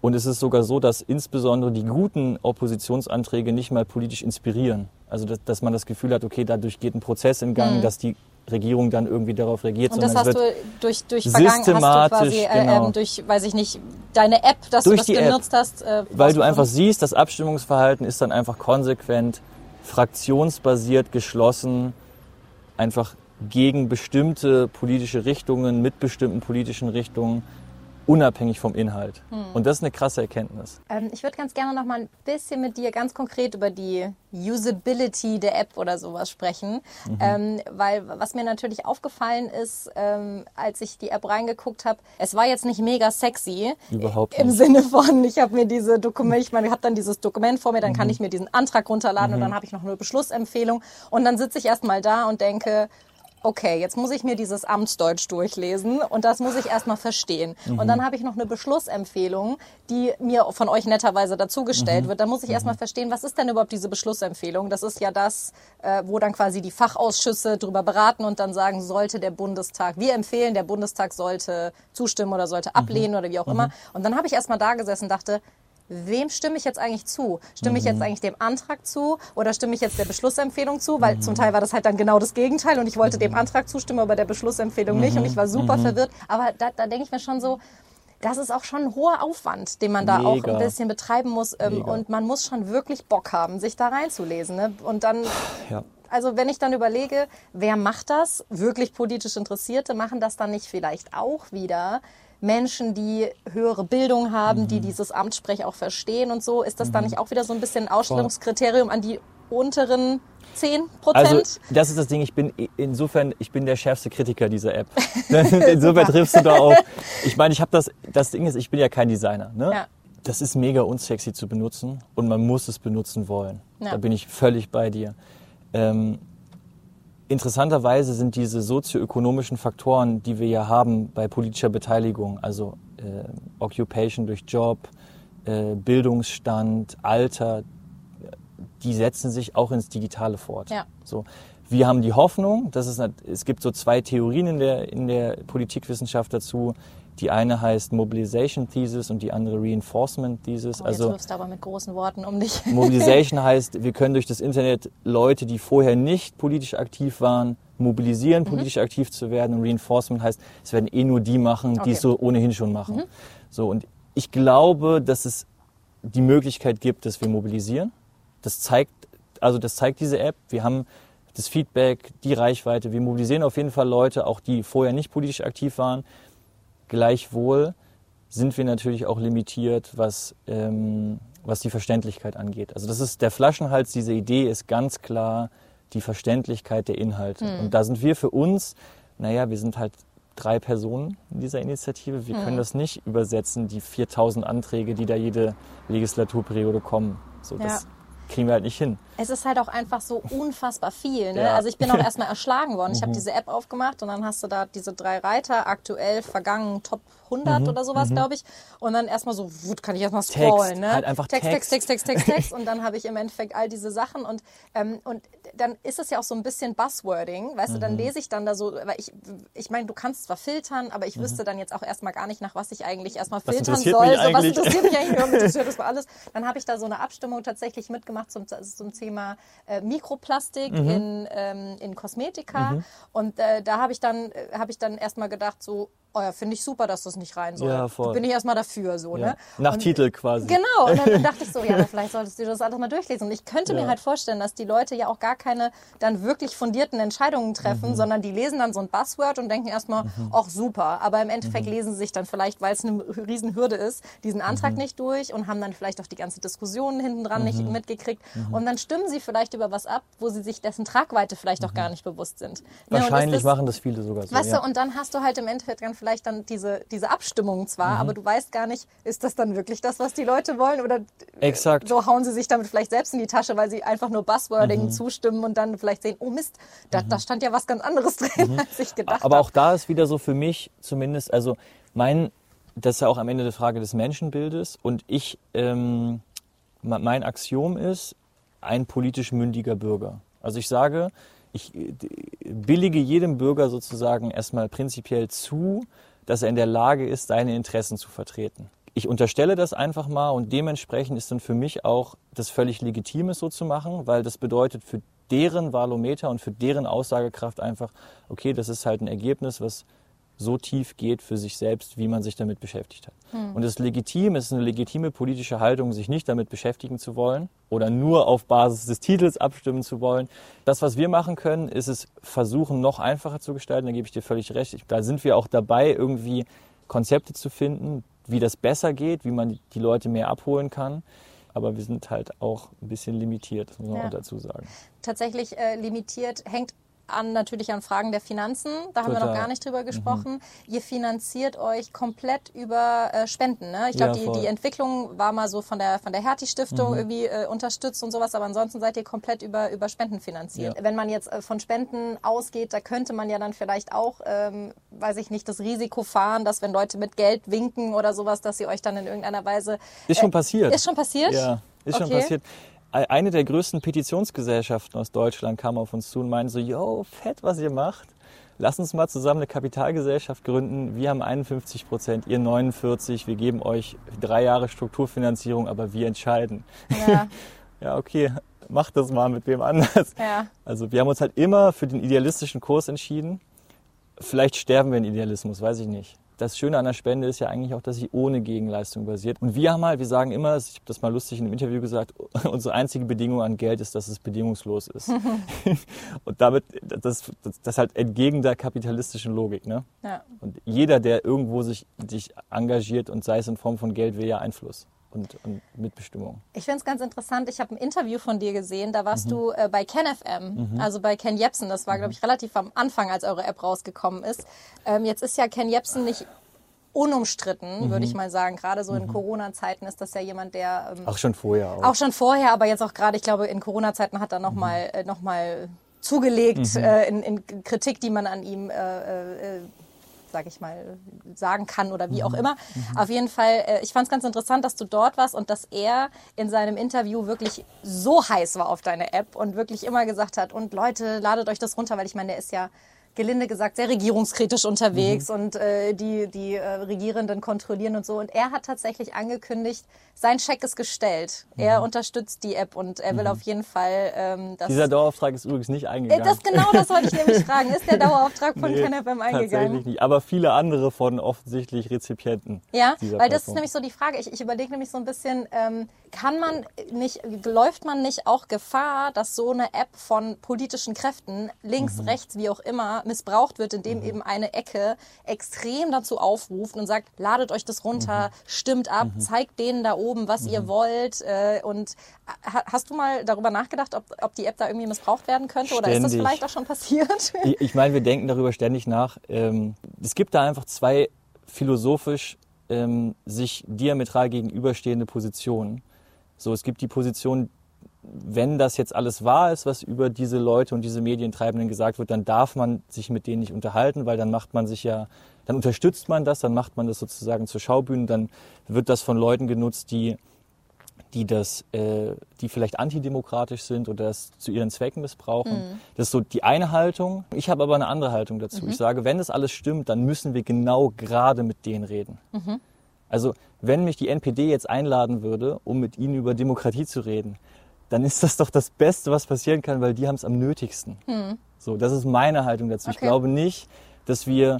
Und es ist sogar so, dass insbesondere die guten Oppositionsanträge nicht mal politisch inspirieren. Also dass, dass man das Gefühl hat, okay, dadurch geht ein Prozess in Gang, dass die Regierung dann irgendwie darauf reagiert.
Mhm. Und das hast du durch, durch Vergangen, hast du
systematisch,
quasi, äh,
genau.
ähm, durch, weiß ich nicht, deine App, dass
Durch
du das
die App.
hast. Äh,
Weil du einfach siehst, das Abstimmungsverhalten ist dann einfach konsequent, fraktionsbasiert, geschlossen, einfach gegen bestimmte politische Richtungen, mit bestimmten politischen Richtungen, unabhängig vom Inhalt.
Hm.
Und das ist eine krasse Erkenntnis.
Ähm, ich würde ganz gerne noch mal ein bisschen mit dir ganz konkret über die Usability der App oder sowas sprechen.
Mhm.
Ähm, weil was mir natürlich aufgefallen ist, ähm, als ich die App reingeguckt habe, es war jetzt nicht mega sexy.
Überhaupt
Im
nicht.
Sinne von, ich habe mir diese Dokumente, ich meine, ich habe dann dieses Dokument vor mir, dann
Mhm.
kann ich mir diesen Antrag runterladen und dann habe ich noch eine Beschlussempfehlung. Und dann sitze ich erstmal da und denke, okay, jetzt muss ich mir dieses Amtsdeutsch durchlesen und das muss ich erstmal verstehen. Und dann habe ich noch eine Beschlussempfehlung, die mir von euch netterweise dazugestellt wird. Dann muss ich erstmal verstehen, was ist denn überhaupt diese Beschlussempfehlung? Das ist ja das, äh, wo dann quasi die Fachausschüsse drüber beraten und dann sagen, sollte der Bundestag, wir empfehlen, der Bundestag sollte zustimmen oder sollte ablehnen oder wie auch immer. Und dann habe ich erstmal da gesessen und dachte, Wem stimme ich jetzt eigentlich zu? Stimme ich jetzt eigentlich dem Antrag zu oder stimme ich jetzt der Beschlussempfehlung zu? Weil zum Teil war das halt dann genau das Gegenteil und ich wollte dem Antrag zustimmen, aber der Beschlussempfehlung nicht und ich war super verwirrt. Aber da, da denke ich mir schon so, das ist auch schon ein hoher Aufwand, den man da auch
Mega.
ein bisschen betreiben muss. Ähm, und man muss schon wirklich Bock haben, sich da reinzulesen. Ne? Und dann
Ja.
also wenn ich dann überlege, wer macht das? Wirklich politisch Interessierte machen das dann nicht vielleicht auch wieder? Menschen, die höhere Bildung haben,
Mhm.
die dieses Amtssprech auch verstehen und so, ist das dann nicht auch wieder so ein bisschen ein Ausstellungskriterium an die unteren 10 Prozent?
Also das ist das Ding, ich bin insofern, ich bin der schärfste Kritiker dieser App. insofern triffst du da auch. Ich meine, ich habe das, das Ding ist, ich bin ja kein Designer. Ne?
Ja.
Das ist mega unsexy zu benutzen und man muss es benutzen wollen.
Ja.
Da bin ich völlig bei dir. Ähm, interessanterweise sind diese sozioökonomischen Faktoren, die wir ja haben bei politischer Beteiligung, also äh, Occupation durch Job, äh, Bildungsstand, Alter, die setzen sich auch ins Digitale fort.
Ja.
So. Wir haben die Hoffnung, dass es, es gibt so zwei Theorien in der, in der Politikwissenschaft dazu. Die eine heißt Mobilization Thesis und die andere Reinforcement Thesis.
oh,
also
wirfst du aber mit großen Worten um dich.
Mobilization heißt, wir können durch das Internet Leute, die vorher nicht politisch aktiv waren, mobilisieren,
Mhm.
politisch aktiv zu werden. Und Reinforcement heißt, es werden eh nur die machen, die
Okay. Mhm.
es so ohnehin schon machen. So, und ich glaube, dass es die Möglichkeit gibt, dass wir mobilisieren. Das zeigt, also das zeigt diese App. Wir haben das Feedback, die Reichweite. Wir mobilisieren auf jeden Fall Leute, auch die vorher nicht politisch aktiv waren. Gleichwohl sind wir natürlich auch limitiert, was, ähm, was die Verständlichkeit angeht. Also das ist der Flaschenhals dieser Idee ist ganz klar die Verständlichkeit der Inhalte. Und da sind wir für uns, naja, wir sind halt drei Personen in dieser Initiative. Wir können das nicht übersetzen, die 4000 Anträge, die da jede Legislaturperiode kommen. So,
Ja.
das kriegen wir halt nicht hin.
Es ist halt auch einfach so unfassbar viel. Ne?
Ja. Mhm.
Also ich bin auch erstmal erschlagen worden. Ich habe diese App aufgemacht und dann hast du da diese drei Reiter, aktuell, vergangen, Top 100
Mhm.
oder sowas, glaube ich. Und dann erstmal so, wut, kann ich erstmal scrollen. ne?
halt einfach
Text, Text,
Text.
Text, Text, Text, Text. Und dann habe ich im Endeffekt all diese Sachen. Und, ähm, und dann ist es ja auch so ein bisschen Buzzwording. Weißt du,
Mhm.
dann lese ich dann da so, weil ich, ich meine, du kannst zwar filtern, aber ich wüsste dann jetzt auch erstmal gar nicht, nach was ich eigentlich erstmal
Mhm. Was
filtern soll. So, was interessiert mich eigentlich? Ja, mich interessiert das war alles. Dann habe ich da so eine Abstimmung tatsächlich mitgemacht zum, zum Thema äh, Mikroplastik
Mhm.
in, ähm, in Kosmetika. Und äh, da habe ich dann, äh, habe ich dann erstmal gedacht, so, oh ja, finde ich super, dass das nicht rein soll.
Ja, voll.
Bin ich erstmal dafür, so,
Ja.
ne?
Nach
Und-
Titel quasi.
Genau, und dann dachte ich so, ja, vielleicht solltest du das alles mal durchlesen. Und ich könnte mir
Ja.
halt vorstellen, dass die Leute ja auch gar keine dann wirklich fundierten Entscheidungen treffen,
Mhm.
sondern die lesen dann so ein Buzzword und denken erstmal, ach super. Aber im Endeffekt
Mhm.
lesen sie sich dann vielleicht, weil es eine Riesenhürde ist, diesen Antrag nicht durch und haben dann vielleicht auch die ganze Diskussion hinten dran
Mhm.
nicht mitgekriegt. Und dann stimmen sie vielleicht über was ab, wo sie sich dessen Tragweite vielleicht auch gar nicht bewusst sind. Ne,
Mhm. Wahrscheinlich
das-
machen das viele sogar so.
Weißt du, und dann hast du halt im Endeffekt dann vielleicht dann diese, diese Abstimmung zwar,
Mhm.
aber du weißt gar nicht, ist das dann wirklich das, was die Leute wollen oder
Exakt.
so hauen sie sich damit vielleicht selbst in die Tasche, weil sie einfach nur Buzzwording
Mhm.
zustimmen und dann vielleicht sehen, oh Mist, da, da stand ja was ganz anderes drin, als ich gedacht
Mhm. Aber
habe.
auch da ist wieder so für mich zumindest, also mein, das ist ja auch am Ende eine Frage des Menschenbildes und ich, ähm, me- mein Axiom ist, ein politisch mündiger Bürger. Also ich sage, ich äh, billige jedem Bürger sozusagen erstmal prinzipiell zu, dass er in der Lage ist, seine Interessen zu vertreten. Ich unterstelle das einfach mal und dementsprechend ist dann für mich auch das völlig legitim, es so zu machen, weil das bedeutet für deren Valometer und für deren Aussagekraft einfach, okay, das ist halt ein Ergebnis, was so tief geht für sich selbst, wie man sich damit beschäftigt hat. Und es ist legitim, es ist eine legitime politische Haltung, sich nicht damit beschäftigen zu wollen oder nur auf Basis des Titels abstimmen zu wollen. Das, was wir machen können, ist es versuchen, noch einfacher zu gestalten. Da gebe ich dir völlig recht. Da sind wir auch dabei, irgendwie Konzepte zu finden, wie das besser geht, wie man die Leute mehr abholen kann. Aber wir sind halt auch ein bisschen limitiert, das muss man
Ja.
auch dazu sagen.
Tatsächlich äh, limitiert hängt an natürlich an Fragen der Finanzen. Da haben wir noch
Total.
gar nicht drüber gesprochen. Ihr finanziert euch komplett über äh, Spenden. Ne? Ich glaube,
Ja,
die, die Entwicklung war mal so von der von der Hertie Stiftung irgendwie äh, unterstützt und sowas, aber ansonsten seid ihr komplett über über Spenden finanziert.
Ja.
Wenn man jetzt äh, von Spenden ausgeht, da könnte man ja dann vielleicht auch, ähm, weiß ich nicht, das Risiko fahren, dass wenn Leute mit Geld winken oder sowas, dass sie euch dann in irgendeiner Weise
Ist schon passiert.
Äh, ist schon passiert?
Ja, ist schon
Okay.
passiert. Eine der größten Petitionsgesellschaften aus Deutschland kam auf uns zu und meinte so, yo, fett, was ihr macht. Lass uns mal zusammen eine Kapitalgesellschaft gründen. Wir haben 51 Prozent, ihr 49. Wir geben euch drei Jahre Strukturfinanzierung, aber wir entscheiden.
Ja,
Ja, okay, macht das mal mit wem anders.
ja.
Also wir haben uns halt immer für den idealistischen Kurs entschieden. Vielleicht sterben wir in Idealismus, weiß ich nicht. Das Schöne an der Spende ist ja eigentlich auch, dass sie ohne Gegenleistung basiert. Und wir haben halt, wir sagen immer, ich habe das mal lustig in einem Interview gesagt, unsere einzige Bedingung an Geld ist, dass es bedingungslos ist. Und damit, das, das, das halt entgegen der kapitalistischen Logik. Ne?
ja.
Und jeder, der irgendwo sich, sich engagiert und sei es in Form von Geld, will ja Einfluss und, und Mitbestimmung.
Ich finde es ganz interessant. Ich habe ein Interview von dir gesehen. Da
Mhm.
warst du äh, bei KenFM, also bei Ken Jebsen. Das war, glaube
Mhm.
ich, relativ am Anfang, als eure App rausgekommen ist. Ähm, jetzt ist ja Ken Jebsen nicht unumstritten,
Mhm.
würde ich mal sagen. Gerade so in Corona-Zeiten ist das ja jemand, der ähm,
Auch schon vorher auch.
auch schon vorher, aber jetzt auch gerade, ich glaube, in Corona-Zeiten hat er nochmal äh, noch mal zugelegt äh, in, in Kritik, die man an ihm, äh, äh, sag ich mal, sagen kann oder wie auch immer. Auf jeden Fall, äh, ich fand es ganz interessant, dass du dort warst und dass er in seinem Interview wirklich so heiß war auf deine App und wirklich immer gesagt hat, und Leute, ladet euch das runter, weil ich meine, der ist ja gelinde gesagt sehr regierungskritisch unterwegs und äh, die, die äh, Regierenden kontrollieren und so. Und er hat tatsächlich angekündigt, sein Scheck ist gestellt. Er unterstützt die App und er will auf jeden Fall, ähm, dass
Dieser Dauerauftrag ist übrigens nicht
äh,
eingegangen.
das genau das wollte ich nämlich fragen. Ist der Dauerauftrag von
Nee,
KenFM
Tatsächlich
eingegangen?
nicht. Aber viele andere von offensichtlich Rezipienten.
Ja, weil das ist
Plattform.
nämlich so die Frage. Ich, ich überlege nämlich so ein bisschen, ähm, kann man nicht, läuft man nicht auch Gefahr, dass so eine App von politischen Kräften, links,
Mhm.
rechts, wie auch immer, missbraucht wird, indem eben eine Ecke extrem dazu aufruft und sagt, ladet euch das runter,
Mhm.
stimmt ab, zeigt denen da oben, was ihr wollt. Äh, und ha, hast du mal darüber nachgedacht, ob, ob die App da irgendwie missbraucht werden könnte? Oder ist das
Ständig.
vielleicht auch schon passiert?
Ich, ich meine, wir denken darüber ständig nach. Ähm, es gibt da einfach zwei philosophisch ähm, sich diametral gegenüberstehende Positionen. So, es gibt die Position, wenn das jetzt alles wahr ist, was über diese Leute und diese Medientreibenden gesagt wird, dann darf man sich mit denen nicht unterhalten, weil dann macht man sich ja, dann unterstützt man das, dann macht man das sozusagen zur Schaubühne, dann wird das von Leuten genutzt, die die das, äh, die vielleicht antidemokratisch sind oder das zu ihren Zwecken missbrauchen. Das ist so die eine Haltung. Ich habe aber eine andere Haltung dazu. Ich sage, wenn das alles stimmt, dann müssen wir genau gerade mit denen reden. Also wenn mich die NPD jetzt einladen würde, um mit ihnen über Demokratie zu reden, dann ist das doch das Beste, was passieren kann, weil die haben es am nötigsten. So, das ist meine Haltung dazu. Ich
Okay.
glaube nicht, dass wir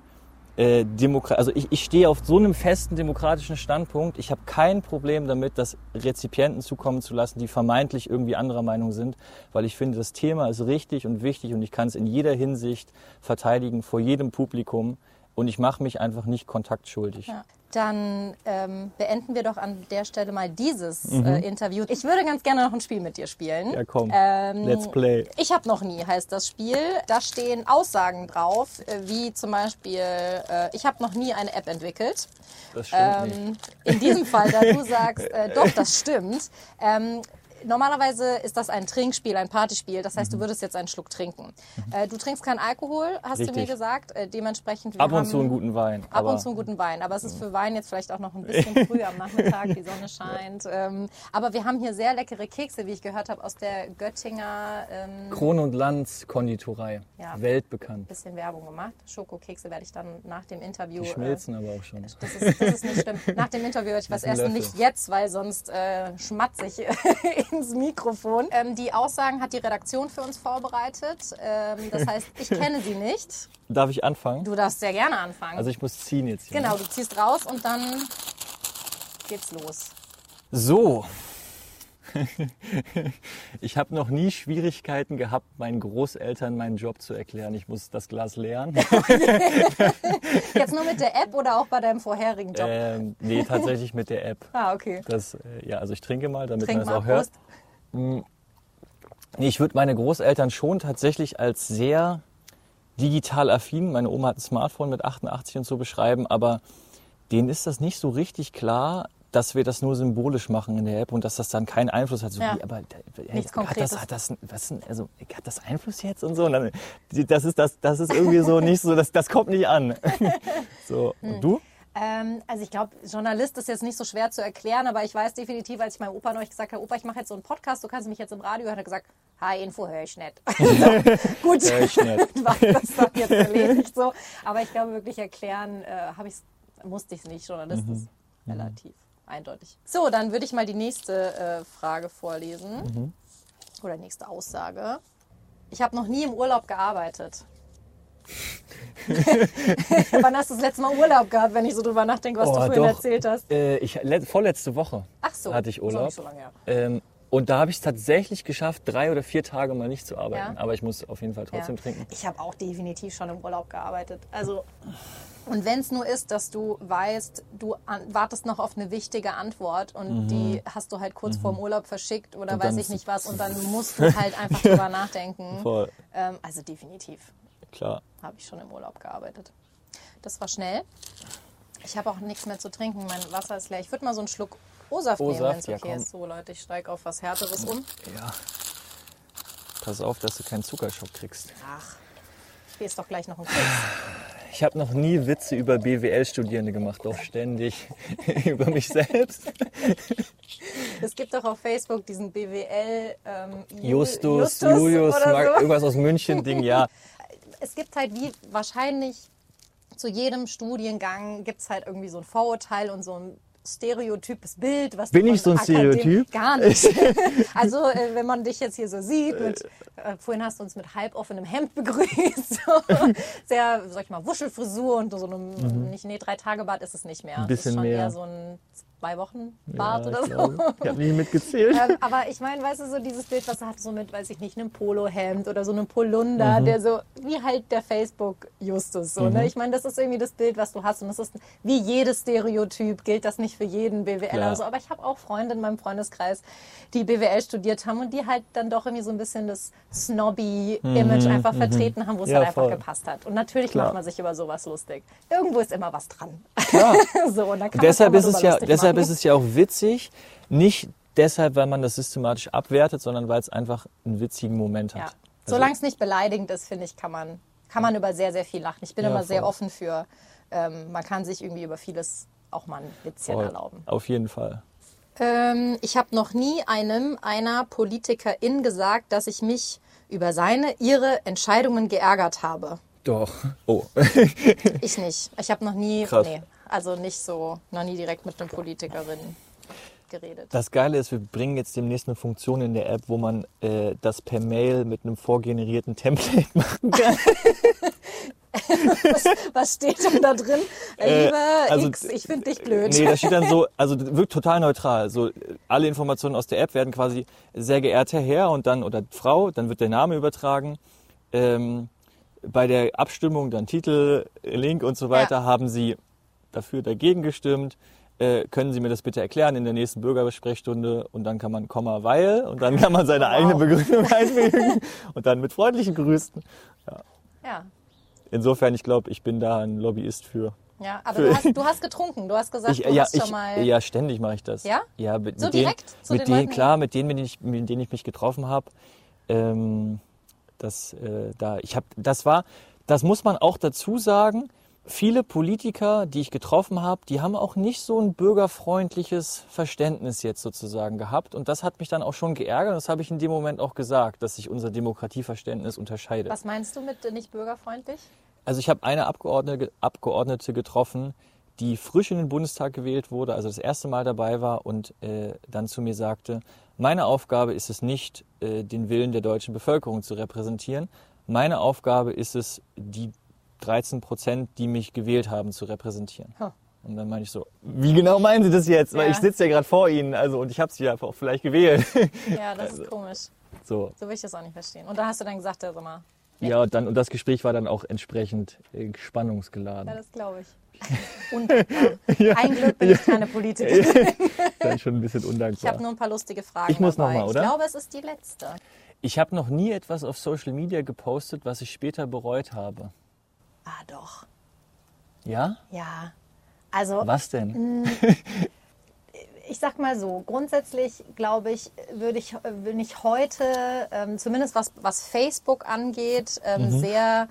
äh, Demokra also ich, ich stehe auf so einem festen demokratischen Standpunkt. Ich habe kein Problem damit, dass Rezipienten zukommen zu lassen, die vermeintlich irgendwie anderer Meinung sind, weil ich finde, das Thema ist richtig und wichtig und ich kann es in jeder Hinsicht verteidigen vor jedem Publikum und ich mache mich einfach nicht kontaktschuldig.
Ja. Dann ähm, beenden wir doch an der Stelle mal dieses
Mhm.
äh, Interview. Ich würde ganz gerne noch ein Spiel mit dir spielen.
Ja, komm.
Ähm,
Let's play.
Ich habe noch nie heißt das Spiel. Da stehen Aussagen drauf, äh, wie zum Beispiel, äh, ich habe noch nie eine App entwickelt.
Das stimmt.
Ähm, in diesem Fall, da du sagst, äh, doch, das stimmt. Normalerweise ist das ein Trinkspiel, ein Partyspiel. Das heißt, du würdest jetzt einen Schluck trinken. Äh, du trinkst keinen Alkohol, hast du mir
Mhm. Richtig.
gesagt. Äh, dementsprechend wir
Ab und zu einen guten Wein.
Ab und zu einen guten Wein. Aber es ist für Wein jetzt vielleicht auch noch ein bisschen früh am Nachmittag, die Sonne scheint. Ähm, aber wir haben hier sehr leckere Kekse, wie ich gehört habe, aus der Göttinger. Ähm,
Kron und Lanz Konditorei.
Ja.
Weltbekannt.
bisschen Werbung gemacht. Schokokekse werde ich dann nach dem Interview.
Die
äh,
schmilzen aber auch schon.
das ist, das ist nicht schlimm. Nach dem Interview werde ich was essen.
Löffel.
Nicht jetzt, weil sonst äh, schmatze ich ins Mikrofon. Ähm, die Aussagen hat die Redaktion für uns vorbereitet. Ähm, das heißt, ich kenne sie nicht.
Darf ich anfangen?
Du darfst sehr gerne anfangen.
Also ich muss ziehen jetzt. Hier,
genau,
ne?
du ziehst raus und dann geht's los.
So. Ich habe noch nie Schwierigkeiten gehabt, meinen Großeltern meinen Job zu erklären. Ich muss das Glas leeren.
Jetzt nur mit der App oder auch bei deinem vorherigen Job?
ähm, nee, tatsächlich mit der App.
ah, okay.
Das, äh, ja, also ich trinke mal, damit
Trink
man es auch hört.
Prost.
Nee, ich würde meine Großeltern schon tatsächlich als sehr digital affin, meine Oma hat ein Smartphone mit 88 und so beschreiben, aber denen ist das nicht so richtig klar, dass wir das nur symbolisch machen in der App und dass das dann keinen Einfluss hat. So,
Ja.
wie, aber
Nichts
hat das, hat das, was also, hat das Einfluss jetzt und so? Und dann, das ist das, das ist irgendwie so nicht so, das, das kommt nicht an. So,
Hm.
und du?
Ähm, also ich glaube, Journalist ist jetzt nicht so schwer zu erklären, aber ich weiß definitiv, als ich meinem Opa neulich gesagt habe, Opa, ich mache jetzt so einen Podcast, du kannst mich jetzt im Radio hören, hat er gesagt, H-Info höre ich nicht. gut,
Hör ich nicht.
war das dann jetzt erledigt so. Aber ich glaube, wirklich erklären äh, ich musste ich es nicht. Journalist ist relativ eindeutig. So, dann würde ich mal die nächste äh, Frage vorlesen. Oder nächste Aussage. Ich habe noch nie im Urlaub gearbeitet. Wann hast du das letzte Mal Urlaub gehabt, wenn ich so drüber nachdenke, was
Oh,
du vorhin
doch.
erzählt hast?
Äh, ich, le- vorletzte Woche
Ach so,
hatte ich Urlaub.
nicht so lange her.
Ähm, und da habe ich es tatsächlich geschafft, drei oder vier Tage mal nicht zu arbeiten.
Ja.
Aber ich muss auf jeden Fall trotzdem
Ja.
trinken.
Ich habe auch definitiv schon im Urlaub gearbeitet. Also und wenn es nur ist, dass du weißt, du an, wartest noch auf eine wichtige Antwort und die hast du halt kurz vorm Urlaub verschickt oder
Mhm. Und
weiß ich nicht was und dann musst du halt einfach drüber nachdenken.
Voll,
Ähm, also definitiv
klar.
habe ich schon im Urlaub gearbeitet. Das war schnell. Ich habe auch nichts mehr zu trinken. Mein Wasser ist leer. Ich würde mal so einen Schluck O-Saft nehmen, wenn es okay ist. So Leute, ich steige auf was Härteres um.
Ja. Pass auf, dass du keinen Zuckerschock kriegst.
Ach, ich lese doch gleich noch einen Quiz.
Ich habe noch nie Witze über BWL-Studierende gemacht, doch ständig über mich selbst.
Es gibt doch auf Facebook diesen BWL ähm, Ju-
Justus, Julius, Mark,
so.
irgendwas aus München-Ding, ja.
Es gibt halt wie wahrscheinlich zu jedem Studiengang gibt es halt irgendwie so ein Vorurteil und so ein stereotypes Bild. Was du
Bin ich so ein Stereotyp?
Gar nicht. also äh, wenn man dich jetzt hier so sieht, mit, äh, vorhin hast du uns mit halb offenem Hemd begrüßt, so, sehr, sag ich mal, Wuschelfrisur und so einem, nicht, nee, drei Tage Bart ist es nicht mehr.
Mhm. Ein
das ist
bisschen
schon
mehr.
eher so ein zwei Wochen Bart
ja,
oder so.
glaube. Ich habe nicht mitgezählt.
Ähm, aber ich meine, weißt du, so dieses Bild, was er hat, so mit, weiß ich nicht, einem Polohemd oder so einem Polunder, der so, wie halt der Facebook-Justus, so, ne? Ich meine, das ist irgendwie das Bild, was du hast und das ist, wie jedes Stereotyp gilt das nicht für jeden BWLer so, aber ich habe auch Freunde in meinem Freundeskreis, die BWL studiert haben und die halt dann doch irgendwie so ein bisschen das Snobby-Image einfach vertreten haben, wo es
Ja,
halt einfach
voll.
gepasst hat. Und natürlich
Klar.
macht man sich über sowas lustig. Irgendwo ist immer was dran.
Klar.
so, und kann
deshalb ist es ja,
lustig
deshalb ist es ja auch witzig, nicht deshalb, weil man das systematisch abwertet, sondern weil es einfach einen witzigen Moment
Ja.
hat.
Solange es nicht beleidigend ist, finde ich, kann man, kann man über sehr, sehr viel lachen. Ich bin
Ja,
immer sehr
voll.
offen für, ähm, man kann sich irgendwie über vieles auch mal ein Witzchen
Voll.
erlauben.
Auf jeden Fall.
Ähm, ich habe noch nie einem einer Politikerin gesagt, dass ich mich über seine, ihre Entscheidungen geärgert habe.
Doch. Oh.
Ich nicht. Ich habe noch nie,
Krass.
nee, also nicht so, noch nie direkt mit einer Politikerin geredet.
Das Geile ist, wir bringen jetzt demnächst eine Funktion in der App, wo man äh, das per Mail mit einem vorgenerierten Template machen kann.
was, was steht denn da drin?
Äh,
Lieber
also,
X, ich finde dich blöd.
Nee, da steht dann so, also wirkt total neutral. So alle Informationen aus der App werden quasi sehr geehrter Herr und dann oder Frau, dann wird der Name übertragen. Ähm, bei der Abstimmung dann Titel, Link und so weiter
Ja.
haben Sie dafür dagegen gestimmt. Äh, können Sie mir das bitte erklären in der nächsten Bürgersprechstunde und dann kann man Komma weil und dann kann man seine eigene Begründung einfügen und dann mit freundlichen Grüßen.
ja.
Insofern, ich glaube, ich bin da ein Lobbyist für.
Ja, aber du hast, du hast getrunken. Du hast gesagt,
Ich,
du
ja,
hast schon
ich,
mal.
ja, ständig mache ich das.
Ja?
Ja, mit,
So
mit
direkt
denen, mit
den
denen, klar, mit denen, mit denen ich, mit denen ich mich getroffen habe. Ähm, das, äh, da, ich hab, das war, das muss man auch dazu sagen. Viele Politiker, die ich getroffen habe, die haben auch nicht so ein bürgerfreundliches Verständnis jetzt sozusagen gehabt. Und das hat mich dann auch schon geärgert. Das habe ich in dem Moment auch gesagt, dass sich unser Demokratieverständnis unterscheidet.
Was meinst du mit äh, nicht bürgerfreundlich?
Also ich habe eine Abgeordnete, Abgeordnete getroffen, die frisch in den Bundestag gewählt wurde, also das erste Mal dabei war und äh, dann zu mir sagte, meine Aufgabe ist es nicht, äh, den Willen der deutschen Bevölkerung zu repräsentieren. Meine Aufgabe ist es, die 13 Prozent, die mich gewählt haben, zu repräsentieren.
Huh.
Und dann meine ich so, wie genau meinen Sie das jetzt? Weil
Ja.
ich sitze ja gerade vor Ihnen, also und ich habe Sie ja auch vielleicht gewählt.
Ja, das
Also.
ist komisch.
so.
So will ich das auch nicht verstehen. Und da hast du dann gesagt, ja, sag mal,
Ja, und dann und das Gespräch war dann auch entsprechend äh, spannungsgeladen.
ja, das glaube ich. Undankbar. Ein Glück bin ich keine Politikerin.
dann schon ein bisschen
Ich
undankbar.
habe nur ein paar lustige Fragen.
Ich muss noch
dabei.
mal, oder?
Ich glaube, es ist die letzte.
Ich habe noch nie etwas auf Social Media gepostet, was ich später bereut habe.
Ah, doch.
Ja?
Ja. Also,
Was denn?
ich sag mal so, grundsätzlich glaube ich, würde ich, bin ich heute, ähm, zumindest was, was Facebook angeht, ähm,
Mhm.
sehr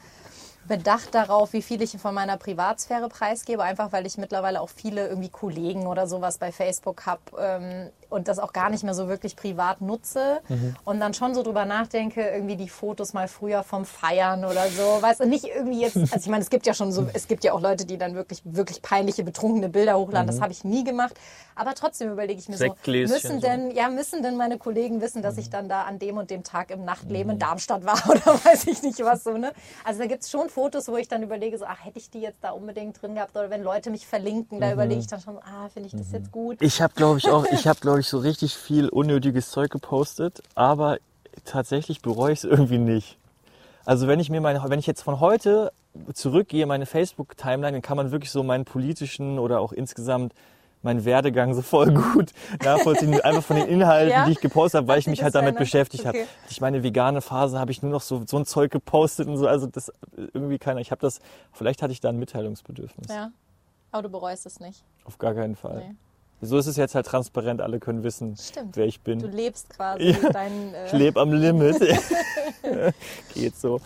bedacht darauf, wie viel ich von meiner Privatsphäre preisgebe, einfach weil ich mittlerweile auch viele irgendwie Kollegen oder sowas bei Facebook habe ähm, und das auch gar nicht mehr so wirklich privat nutze
Mhm.
und dann schon so drüber nachdenke, irgendwie die Fotos mal früher vom Feiern oder so, weißt du, nicht irgendwie jetzt, also ich meine, es gibt ja schon so, es gibt ja auch Leute, die dann wirklich, wirklich peinliche, betrunkene Bilder hochladen, das habe ich nie gemacht, aber trotzdem überlege ich mir so,
Mhm.
Müssen
so.
denn, ja, müssen denn meine Kollegen wissen, dass
Mhm.
ich dann da an dem und dem Tag im Nachtleben in Darmstadt war oder weiß ich nicht was so, ne? Also da gibt es schon Fotos, wo ich dann überlege, so, ach, hätte ich die jetzt da unbedingt drin gehabt oder wenn Leute mich verlinken,
Mhm.
da überlege ich dann schon, ah, finde ich das jetzt gut?
Ich habe, glaube ich, auch, ich habe, glaube ich, so richtig viel unnötiges Zeug gepostet, aber tatsächlich bereue ich es irgendwie nicht. Also wenn ich mir meine, wenn ich jetzt von heute zurückgehe, meine Facebook-Timeline, dann kann man wirklich so meinen politischen oder auch insgesamt meinen Werdegang so voll gut nachvollziehen, einfach von den Inhalten,
Ja?
die ich gepostet habe, weil ich mich halt damit beschäftigt habe.
Okay.
Ich meine vegane Phase habe ich nur noch so, so ein Zeug gepostet und so, also das irgendwie keiner. Ich habe das, vielleicht hatte ich da ein Mitteilungsbedürfnis.
Ja. Aber du bereust es nicht.
Auf gar keinen Fall.
Nee.
So ist es jetzt halt transparent, alle können wissen,
Stimmt.
wer ich bin.
Du lebst quasi
Ja.
dein. Äh
Ich lebe am Limit. Geht so.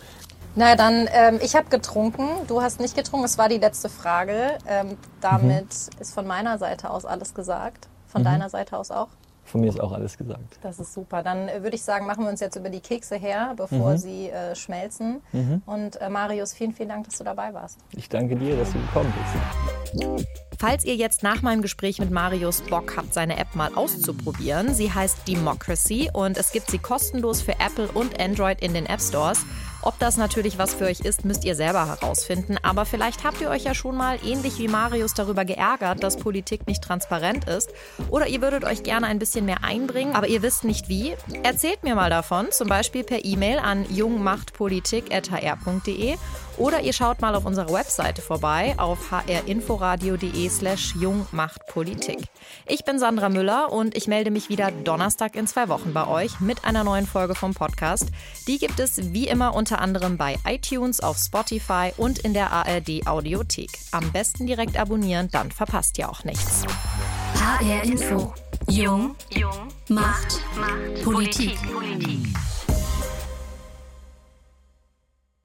Na dann, ähm, ich habe getrunken, du hast nicht getrunken, es war die letzte Frage. Ähm, damit
Mhm.
ist von meiner Seite aus alles gesagt. Von deiner Seite aus auch?
Von mir ist auch alles gesagt.
Das ist super. Dann äh, würde ich sagen, machen wir uns jetzt über die Kekse her, bevor
Mhm.
sie äh, schmelzen. Und äh, Marius, vielen, vielen Dank, dass du dabei warst.
Ich danke dir, dass du gekommen bist.
Falls ihr jetzt nach meinem Gespräch mit Marius Bock habt, seine App mal auszuprobieren, sie heißt Democracy und es gibt sie kostenlos für Apple und Android in den App Stores. Ob das natürlich was für euch ist, müsst ihr selber herausfinden. Aber vielleicht habt ihr euch ja schon mal ähnlich wie Marius darüber geärgert, dass Politik nicht transparent ist. Oder ihr würdet euch gerne ein bisschen mehr einbringen, aber ihr wisst nicht wie. Erzählt mir mal davon, zum Beispiel per E-Mail an jungmachtpolitik.hr.de oder ihr schaut mal auf unserer Webseite vorbei auf hrinforadio.de slash jungmachtpolitik. Ich bin Sandra Müller und ich melde mich wieder Donnerstag in zwei Wochen bei euch mit einer neuen Folge vom Podcast. Die gibt es wie immer unter anderem bei iTunes, auf Spotify und in der ARD Audiothek. Am besten direkt abonnieren, dann verpasst ihr auch nichts.
HR Info. Jung. Jung. Macht. Macht. Politik.
Politik.